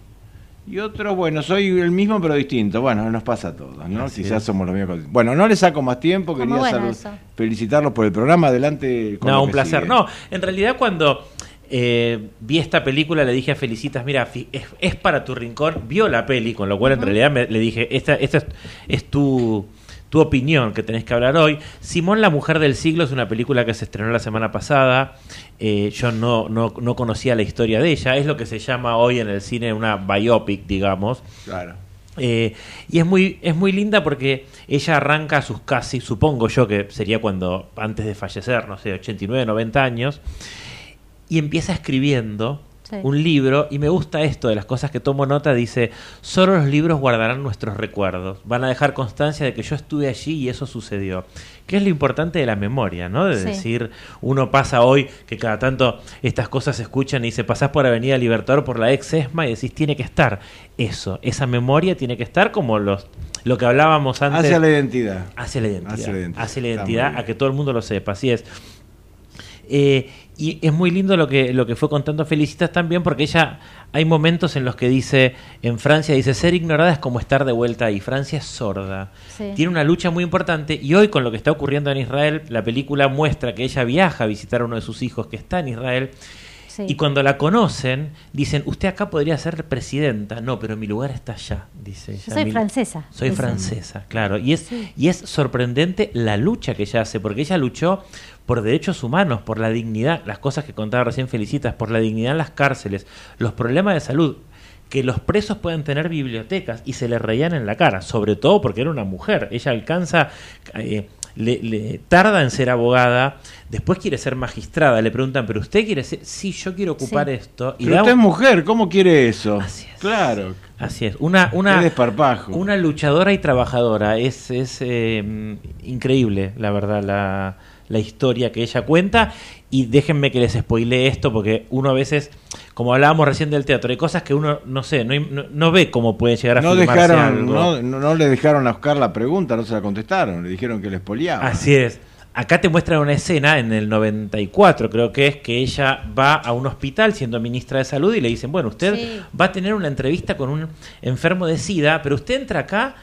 Y otros, bueno, soy el mismo pero distinto. Bueno, nos pasa a todos, ¿no? Así Quizás es. somos los mismos. Bueno, no les saco más tiempo, quería bueno felicitarlos por el programa. Adelante con No, un placer. sigue. No, en realidad cuando eh, vi esta película le dije a Felicitas, mira, es, es para tu rincón, vio la peli, con lo cual en realidad me- le dije, esta, esta es, es tu, tu opinión que tenés que hablar hoy. Simón, la mujer del siglo, es una película que se estrenó la semana pasada. Eh, yo no, no, no conocía la historia de ella. Es lo que se llama hoy en el cine una biopic, digamos. Claro. Eh, y es muy, es muy linda porque ella arranca a sus casi, supongo yo que sería cuando, antes de fallecer, no sé, 89, 90 años, y empieza escribiendo Sí. un libro, y me gusta esto de las cosas que tomo nota, dice, solo los libros guardarán nuestros recuerdos, van a dejar constancia de que yo estuve allí y eso sucedió. Que es lo importante de la memoria, ¿no? De Sí. decir, uno pasa hoy que cada tanto estas cosas se escuchan y dice, pasás por Avenida Libertador por la ex ESMA y decís, tiene que estar eso, esa memoria tiene que estar como los lo que hablábamos antes. Hacia la identidad. Hacia la identidad. Hacia la identidad. Hacia la a que todo el mundo lo sepa, así es. Eh, y es muy lindo lo que, lo que fue contando Felicitas también, porque ella hay momentos en los que dice, en Francia dice, ser ignorada es como estar de vuelta ahí. Francia es sorda. Sí. Tiene una lucha muy importante y hoy con lo que está ocurriendo en Israel, la película muestra que ella viaja a visitar a uno de sus hijos que está en Israel. Sí. Y cuando la conocen, dicen, usted acá podría ser presidenta. No, pero mi lugar está allá, dice ella. Yo soy Mi- francesa. Soy Dicen. francesa, claro. Y es, Sí. y es sorprendente la lucha que ella hace, porque ella luchó por derechos humanos, por la dignidad, las cosas que contaba recién Felicitas, por la dignidad en las cárceles, los problemas de salud, que los presos puedan tener bibliotecas y se le reían en la cara, sobre todo porque era una mujer. Ella alcanza, eh, le, le tarda en ser abogada, después quiere ser magistrada, le preguntan, pero usted quiere ser, sí, yo quiero ocupar Sí. esto. Pero usted es mujer, ¿cómo quiere eso? Así es. Claro. Así es, una, una, Qué desparpajo. una luchadora y trabajadora. Es, es eh, increíble, la verdad, la, la historia que ella cuenta. Y déjenme que les spoilee esto, porque uno a veces, como hablábamos recién del teatro, hay cosas que uno no sé, no, no, no ve cómo puede llegar a No dejaron, algo. no, no, no le dejaron a Oscar la pregunta, no se la contestaron, le dijeron que le espoliaba. Así es. Acá te muestran una escena en el 94, creo que es, que ella va a un hospital siendo ministra de salud y le dicen, bueno, usted Sí. va a tener una entrevista con un enfermo de SIDA, pero usted entra acá,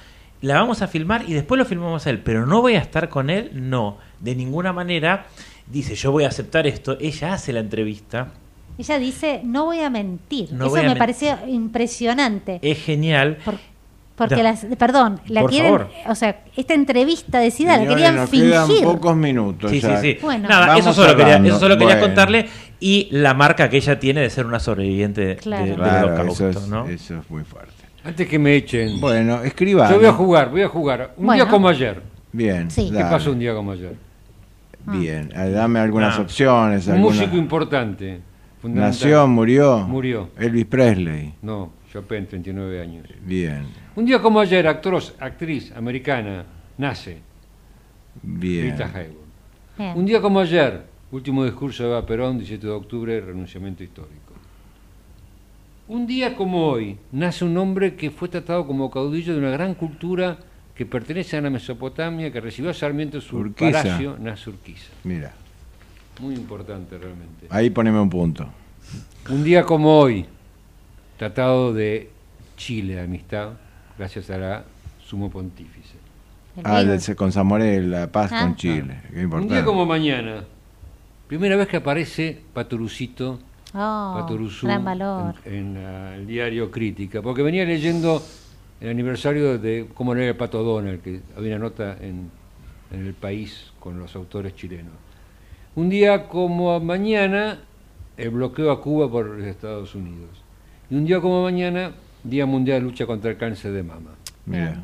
la vamos a filmar y después lo filmamos a él, pero no voy a estar con él, no, de ninguna manera. Dice, yo voy a aceptar esto, ella hace la entrevista, Ella dice, no voy a mentir. No Eso a me men- pareció impresionante. es genial. Porque Da. las, perdón, la Por quieren, favor. o sea, esta entrevista de SIDA la querían nos quedan fingir. pocos minutos. Sí, sí, ya. sí. Bueno. Nada, Vamos eso solo, quería, eso solo quería contarle. Y la marca que ella tiene de ser una sobreviviente de- Claro. de- Claro, eso es, ¿no? eso es muy fuerte. Antes que me echen. Bueno, escriba. Yo voy a jugar, voy a jugar. Un Bueno. día como ayer. Bien. Sí. ¿Qué pasó un día como ayer? Bien, eh, dame algunas Ah. opciones. Un alguna- músico importante. Nació, murió. Murió. Elvis Presley. No, Chopin, 39 años. Bien, Un día como ayer, actor, actriz americana, nace bien. Rita Hayworth. Bien. Un día como ayer, último discurso de Eva Perón, 17 de octubre, renunciamiento histórico. Un día como hoy, nace un hombre que fue tratado como caudillo de una gran cultura que pertenece a la Mesopotamia, que recibió a Sarmiento en su Urquiza. palacio, nace Urquiza. Mira, Muy importante realmente. ahí poneme un punto. Un día como hoy, tratado de Chile, amistad, gracias a la sumo pontífice. Ah, de- con Zamoré, la paz Ah. con Chile. Qué Un importante. día como mañana, primera vez que aparece Paturucito, Oh, Paturuzú, gran valor. en, en, ah, el diario Crítica, porque venía leyendo el aniversario de cómo era el Pato Donald, que había una nota en, en el país con los autores chilenos. Un día como mañana, el bloqueo a Cuba por los Estados Unidos. Y un día como mañana, Día Mundial de Lucha contra el Cáncer de Mama. Mira,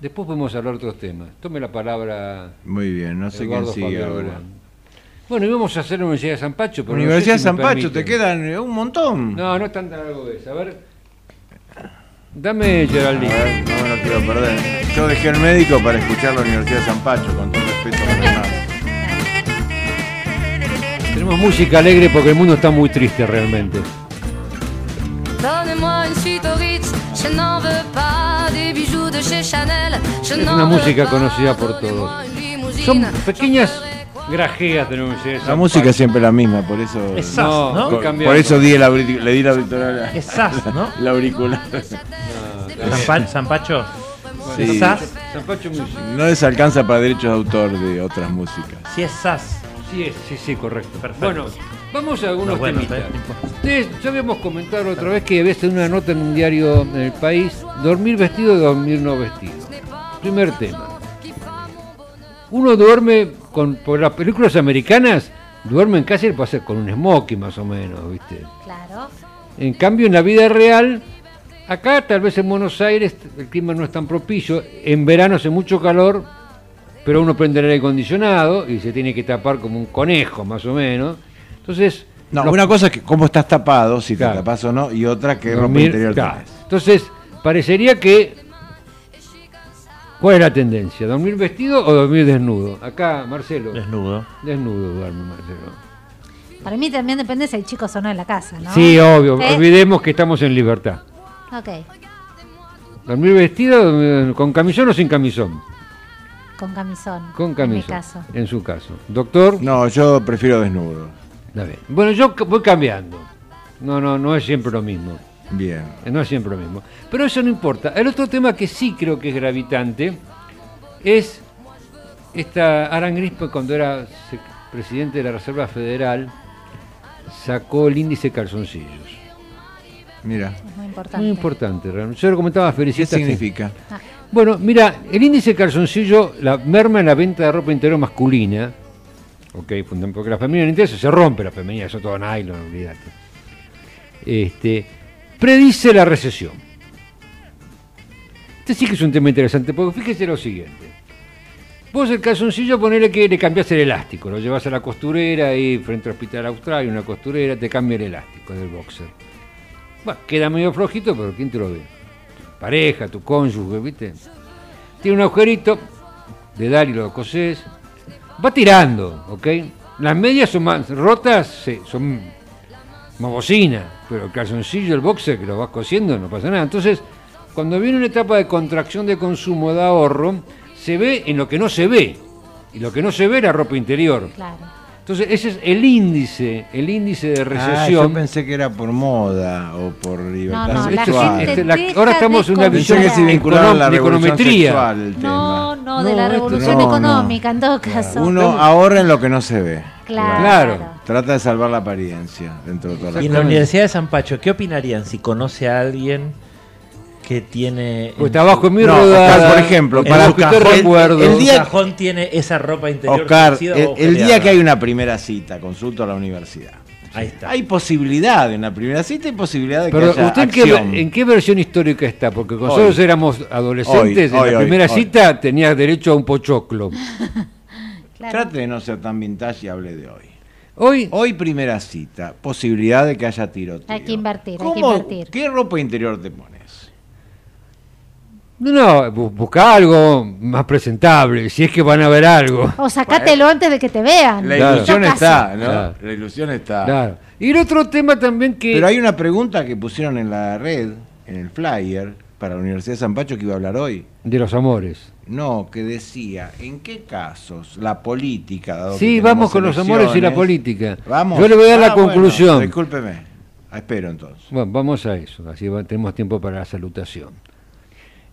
Después podemos hablar de otros temas. Tome la palabra muy bien, no sé Eduardo quién sigue Fabián ahora. Bueno, íbamos a hacer la Universidad de San Pacho, pero Universidad de sé si me San Pacho, te quedan eh, un montón. No, no es tan largo esa. A ver. Dame Geraldine. A ver, no me lo quiero perder. Yo dejé el médico para escuchar la Universidad de San Pacho, con todo respeto a los demás. Tenemos música alegre porque el mundo está muy triste realmente. Donnez-moi une suite au Ritz, je n'en veux pas des bijoux de Es una música conocida por todos. Son pequeñas grajeas Universidad de La música es siempre la misma, por eso. Es SAS, ¿no? Por, Cambiamos. por eso di el auric- le di la auricular. Es SAS, ¿no? La auricular. San, Pa- San Pacho. Sí. SAS. San Pacho Music. No les alcanza para derechos de autor de otras músicas. Sí es SAS. Sí, es, sí, sí, correcto. Perfecto. Bueno, vamos a algunos No, bueno, temitas. está bien. Ustedes, ya habíamos comentado otra vez que había sido una nota en un diario en el país, dormir vestido o dormir no vestido. Primer tema. Uno duerme con, por las películas americanas, duerme en casa y pasa con un smoking más o menos, ¿viste? Claro. En cambio, en la vida real, acá tal vez en Buenos Aires el clima no es tan propicio. En verano hace mucho calor, pero uno prende el aire acondicionado y se tiene que tapar como un conejo, más o menos. Entonces, No, los- una cosa es que cómo estás tapado, si Claro. te tapas o no, y otra que ropa dormir- interior claro. Entonces, parecería que. ¿Cuál es la tendencia? ¿Dormir vestido o dormir desnudo? Acá, Marcelo. Desnudo. Desnudo duerme Marcelo. Para mí también depende si hay chicos o no en la casa, ¿no? Sí, obvio. ¿Eh? Olvidemos que estamos en libertad. Ok, ¿Dormir vestido dormir con camisón o sin camisón? con camisón. Con En mi camisón. caso. En su caso. Doctor. No, yo prefiero desnudo. Está bien. Bueno, yo voy cambiando. No, no, no es siempre lo mismo. Bien. Eh, No es siempre lo mismo. Pero eso no importa. El otro tema que sí creo que es gravitante es esta Aran Grispe cuando era presidente de la Reserva Federal sacó el índice calzoncillos. Mira. Es muy importante. Muy importante, realmente. Yo lo comentaba a ¿Qué Felicita. significa? Bueno, mira, el índice calzoncillo la merma en la venta de ropa interior masculina. Ok, porque la femenina interior se rompe, la femenina, eso todo nylon, olvídate. Este, predice la recesión. Este sí que es un tema interesante, porque fíjese lo siguiente. Vos el calzoncillo ponele que le cambias el elástico, lo llevas a la costurera y frente al Hospital Austral, hay una costurera, te cambia el elástico del boxer. Bueno, queda medio flojito, pero ¿quién te lo ve? Pareja, tu cónyuge, ¿viste? Tiene un agujerito, le das y lo cosés. Va tirando, ¿ok? Las medias son más rotas, sí, son más pero el calzoncillo, el boxer que lo vas cosiendo, no pasa nada. Entonces, cuando viene una etapa de contracción de consumo, de ahorro, se ve en lo que no se ve. Y lo que no se ve es la ropa interior. Claro. Entonces, ese es el índice, el índice de Ah, recesión. yo pensé que era por moda o por libertad no, sexual. gente Este, la- ahora estamos en una visión que se vinculaba a la econometría. sexual el tema. No, no, de No, la esto revolución económica, en todo caso. Uno ahorra en lo que no se ve. Claro. Claro. Trata de salvar la apariencia dentro de todas las Y en la Universidad de San Pacho, ¿qué opinarían si conoce a alguien que tiene. Pues está abajo en mi No, rodada. Oscar, por ejemplo, para lo que te cajón- recuerdo. el el día- cajón tiene esa ropa interior. Oscar, el, el día que hay una primera cita, consulto a la universidad. Ahí está. Hay posibilidad de una primera cita y posibilidad de que Pero haya usted en qué, acción. en qué versión histórica está, porque cuando nosotros Hoy. éramos adolescentes, Hoy, en hoy, la hoy, primera hoy. cita tenía derecho a un pochoclo. Claro. Trate de no ser tan vintage y hable de hoy. Hoy, Hoy primera cita, posibilidad de que haya tiroteo. Hay que invertir, hay que ¿Cómo- invertir. ¿Qué ropa interior te pones? No, no, bu- busca algo más presentable, si es que van a ver algo. O sacátelo antes de que te vean. La Claro. ilusión está. ¿no? Claro. La ilusión está. Claro. Y el otro tema también que... Pero hay una pregunta que pusieron en la red, en el flyer, para la Universidad de San Pacho que iba a hablar hoy. De los amores. No, que decía, ¿en qué casos la política... dado Sí, vamos con los amores y la política. Vamos. Yo le voy a dar la Ah, bueno, conclusión. discúlpeme. Ah, espero entonces. Bueno, vamos a eso, así va- tenemos tiempo para la salutación.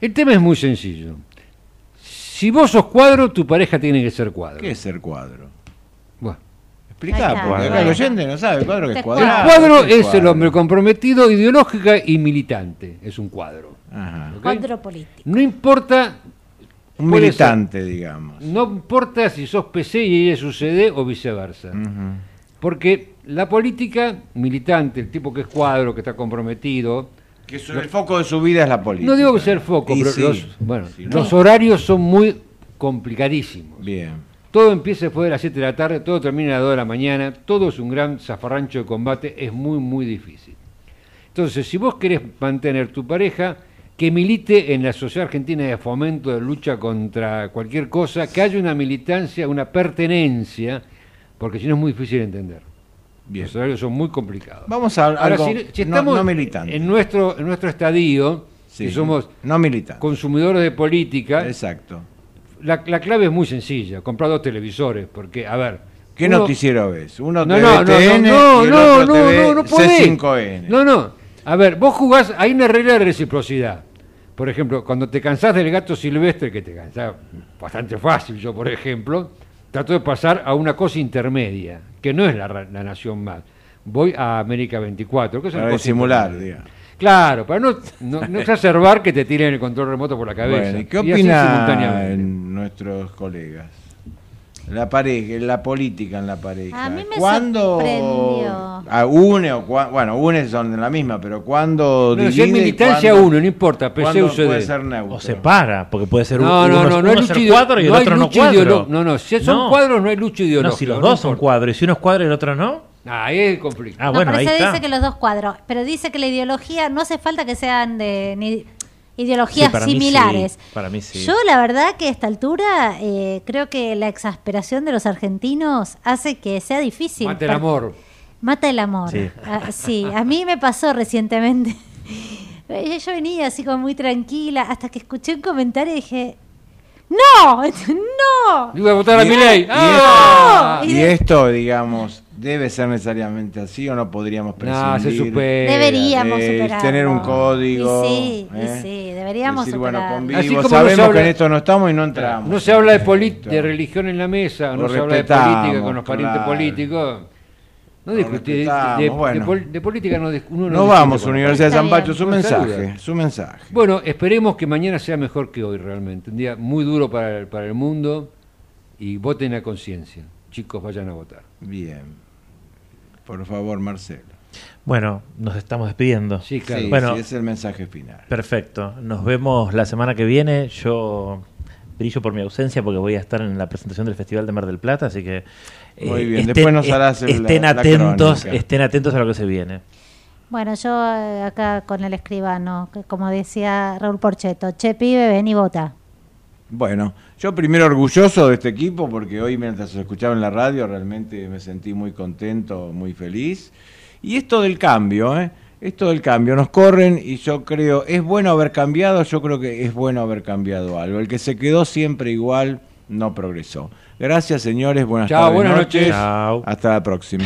El tema es muy sencillo. Si vos sos cuadro, tu pareja tiene que ser cuadro. ¿Qué es ser cuadro? Bueno, Ahí está. porque acá el oyente no sabe, cuadro que es Este cuadrado. el cuadro ¿qué es el cuadro? hombre comprometido, ideológica y militante. Es un cuadro. Ajá. ¿ok? Cuadro político. No importa, Un Puede militante, digamos. no importa si sos PC y ella es UCD o viceversa. Ujú. Porque la política militante, el tipo que es cuadro, que está comprometido, Que su- el foco de su vida es la política. no digo que sea el foco, Y pero sí. los, bueno, los horarios son muy complicadísimos. Bien. Todo empieza después de las 7 de la tarde, todo termina a las 2 de la mañana, todo es un gran zafarrancho de combate, es muy, muy difícil. Entonces, si vos querés mantener tu pareja, que milite en la Sociedad Argentina de Fomento de Lucha contra cualquier cosa, que haya una militancia, una pertenencia, porque si no es muy difícil de entender. Bien. Los horarios son muy complicados. Vamos a Ahora, algo si, si no- estamos no militante. en nuestro, en nuestro estadio, Sí, que somos no consumidores de política. Exacto. La, la clave es muy sencilla, comprar dos televisores, porque, a ver... ¿Qué uno- noticiero ves? Uno no, no, no, TN no, y el no, otro no, TV no, no podés. C5N. No, no. A ver, vos jugás, hay una regla de reciprocidad. Por ejemplo, cuando te cansás del gato silvestre, que te cansás bastante fácil, yo por ejemplo, trato de pasar a una cosa intermedia, que no es la, la Nación Más. Voy a América 24, que es Para disimular, digamos. Claro, para no, no, no exacerbar que te tiren el control remoto por la cabeza. Bueno, ¿y qué opinan nuestros colegas? La pareja, la política en la pareja. A mí me ¿Cuándo sorprendió. ah, une o cua- bueno, une son la misma, pero cuando No, si militancia uno, no importa, PC o CD. puede ser neutro. O separa, porque puede ser No, uno, no, no, no uno ser ideo- cuadro y el no otro no cuadro. no, no, si son cuadros no hay lucha No, ideológica, si los no dos son cuadros y si uno es cuadro y el otro no. Ahí es el conflicto. Ah, No, bueno, pero ahí se está. dice que los dos cuadros, pero dice que la ideología no hace falta que sean de ni- ideologías Sí, para mí similares. sí, para mí sí. Yo la verdad que a esta altura eh, creo que la exasperación de los argentinos hace que sea difícil. Mata el amor. Mata el amor. Sí. Ah, sí, a mí me pasó recientemente. Eh, Yo venía así como muy tranquila hasta que escuché un comentario y dije, ¡No! ¡No! Iba a votar a Y- Milei. y ¡Ah! esto- Y esto, digamos, debe ser necesariamente así o no podríamos No, se prescindir. supera. Deberíamos Eh, superarlo. tener un código. Y sí, y ¿eh? sí, deberíamos Decir, bueno, convivo, Así como no sabemos habla- que en esto no estamos y no entramos. No se habla de, de religión en la mesa, no se habla de política con los parientes claro. políticos. No discutir, de, de- bueno. de pol- de política no, uno no vamos, Universidad de San. Pacho, su mensaje, saluda. su mensaje. Bueno, esperemos que mañana sea mejor que hoy realmente. Un día muy duro para el, para el mundo y voten a conciencia. Chicos, vayan a votar. Bien. Por favor, Marcelo. Bueno, nos estamos despidiendo. Sí, claro. Sí, bueno, sí, es el mensaje final. Perfecto. Nos vemos la semana que viene. Yo brillo por mi ausencia porque voy a estar en la presentación del Festival de Mar del Plata, así que eh, Muy bien, después nos harás el- estén la- atentos, estén atentos a lo que se viene. Bueno, yo eh, acá con el escribano, que como decía Raúl Porcheto, che pibe, ven y vota. Bueno, yo primero orgulloso de este equipo porque hoy mientras lo escuchaba en la radio realmente me sentí muy contento, muy feliz. Y esto del cambio, ¿eh? Esto del cambio, nos corren y yo creo, es bueno haber cambiado, yo creo que es bueno haber cambiado algo. El que se quedó siempre igual no progresó. Gracias señores, buenas Chao, tardes. buenas noches. noches. Chao. Hasta la próxima.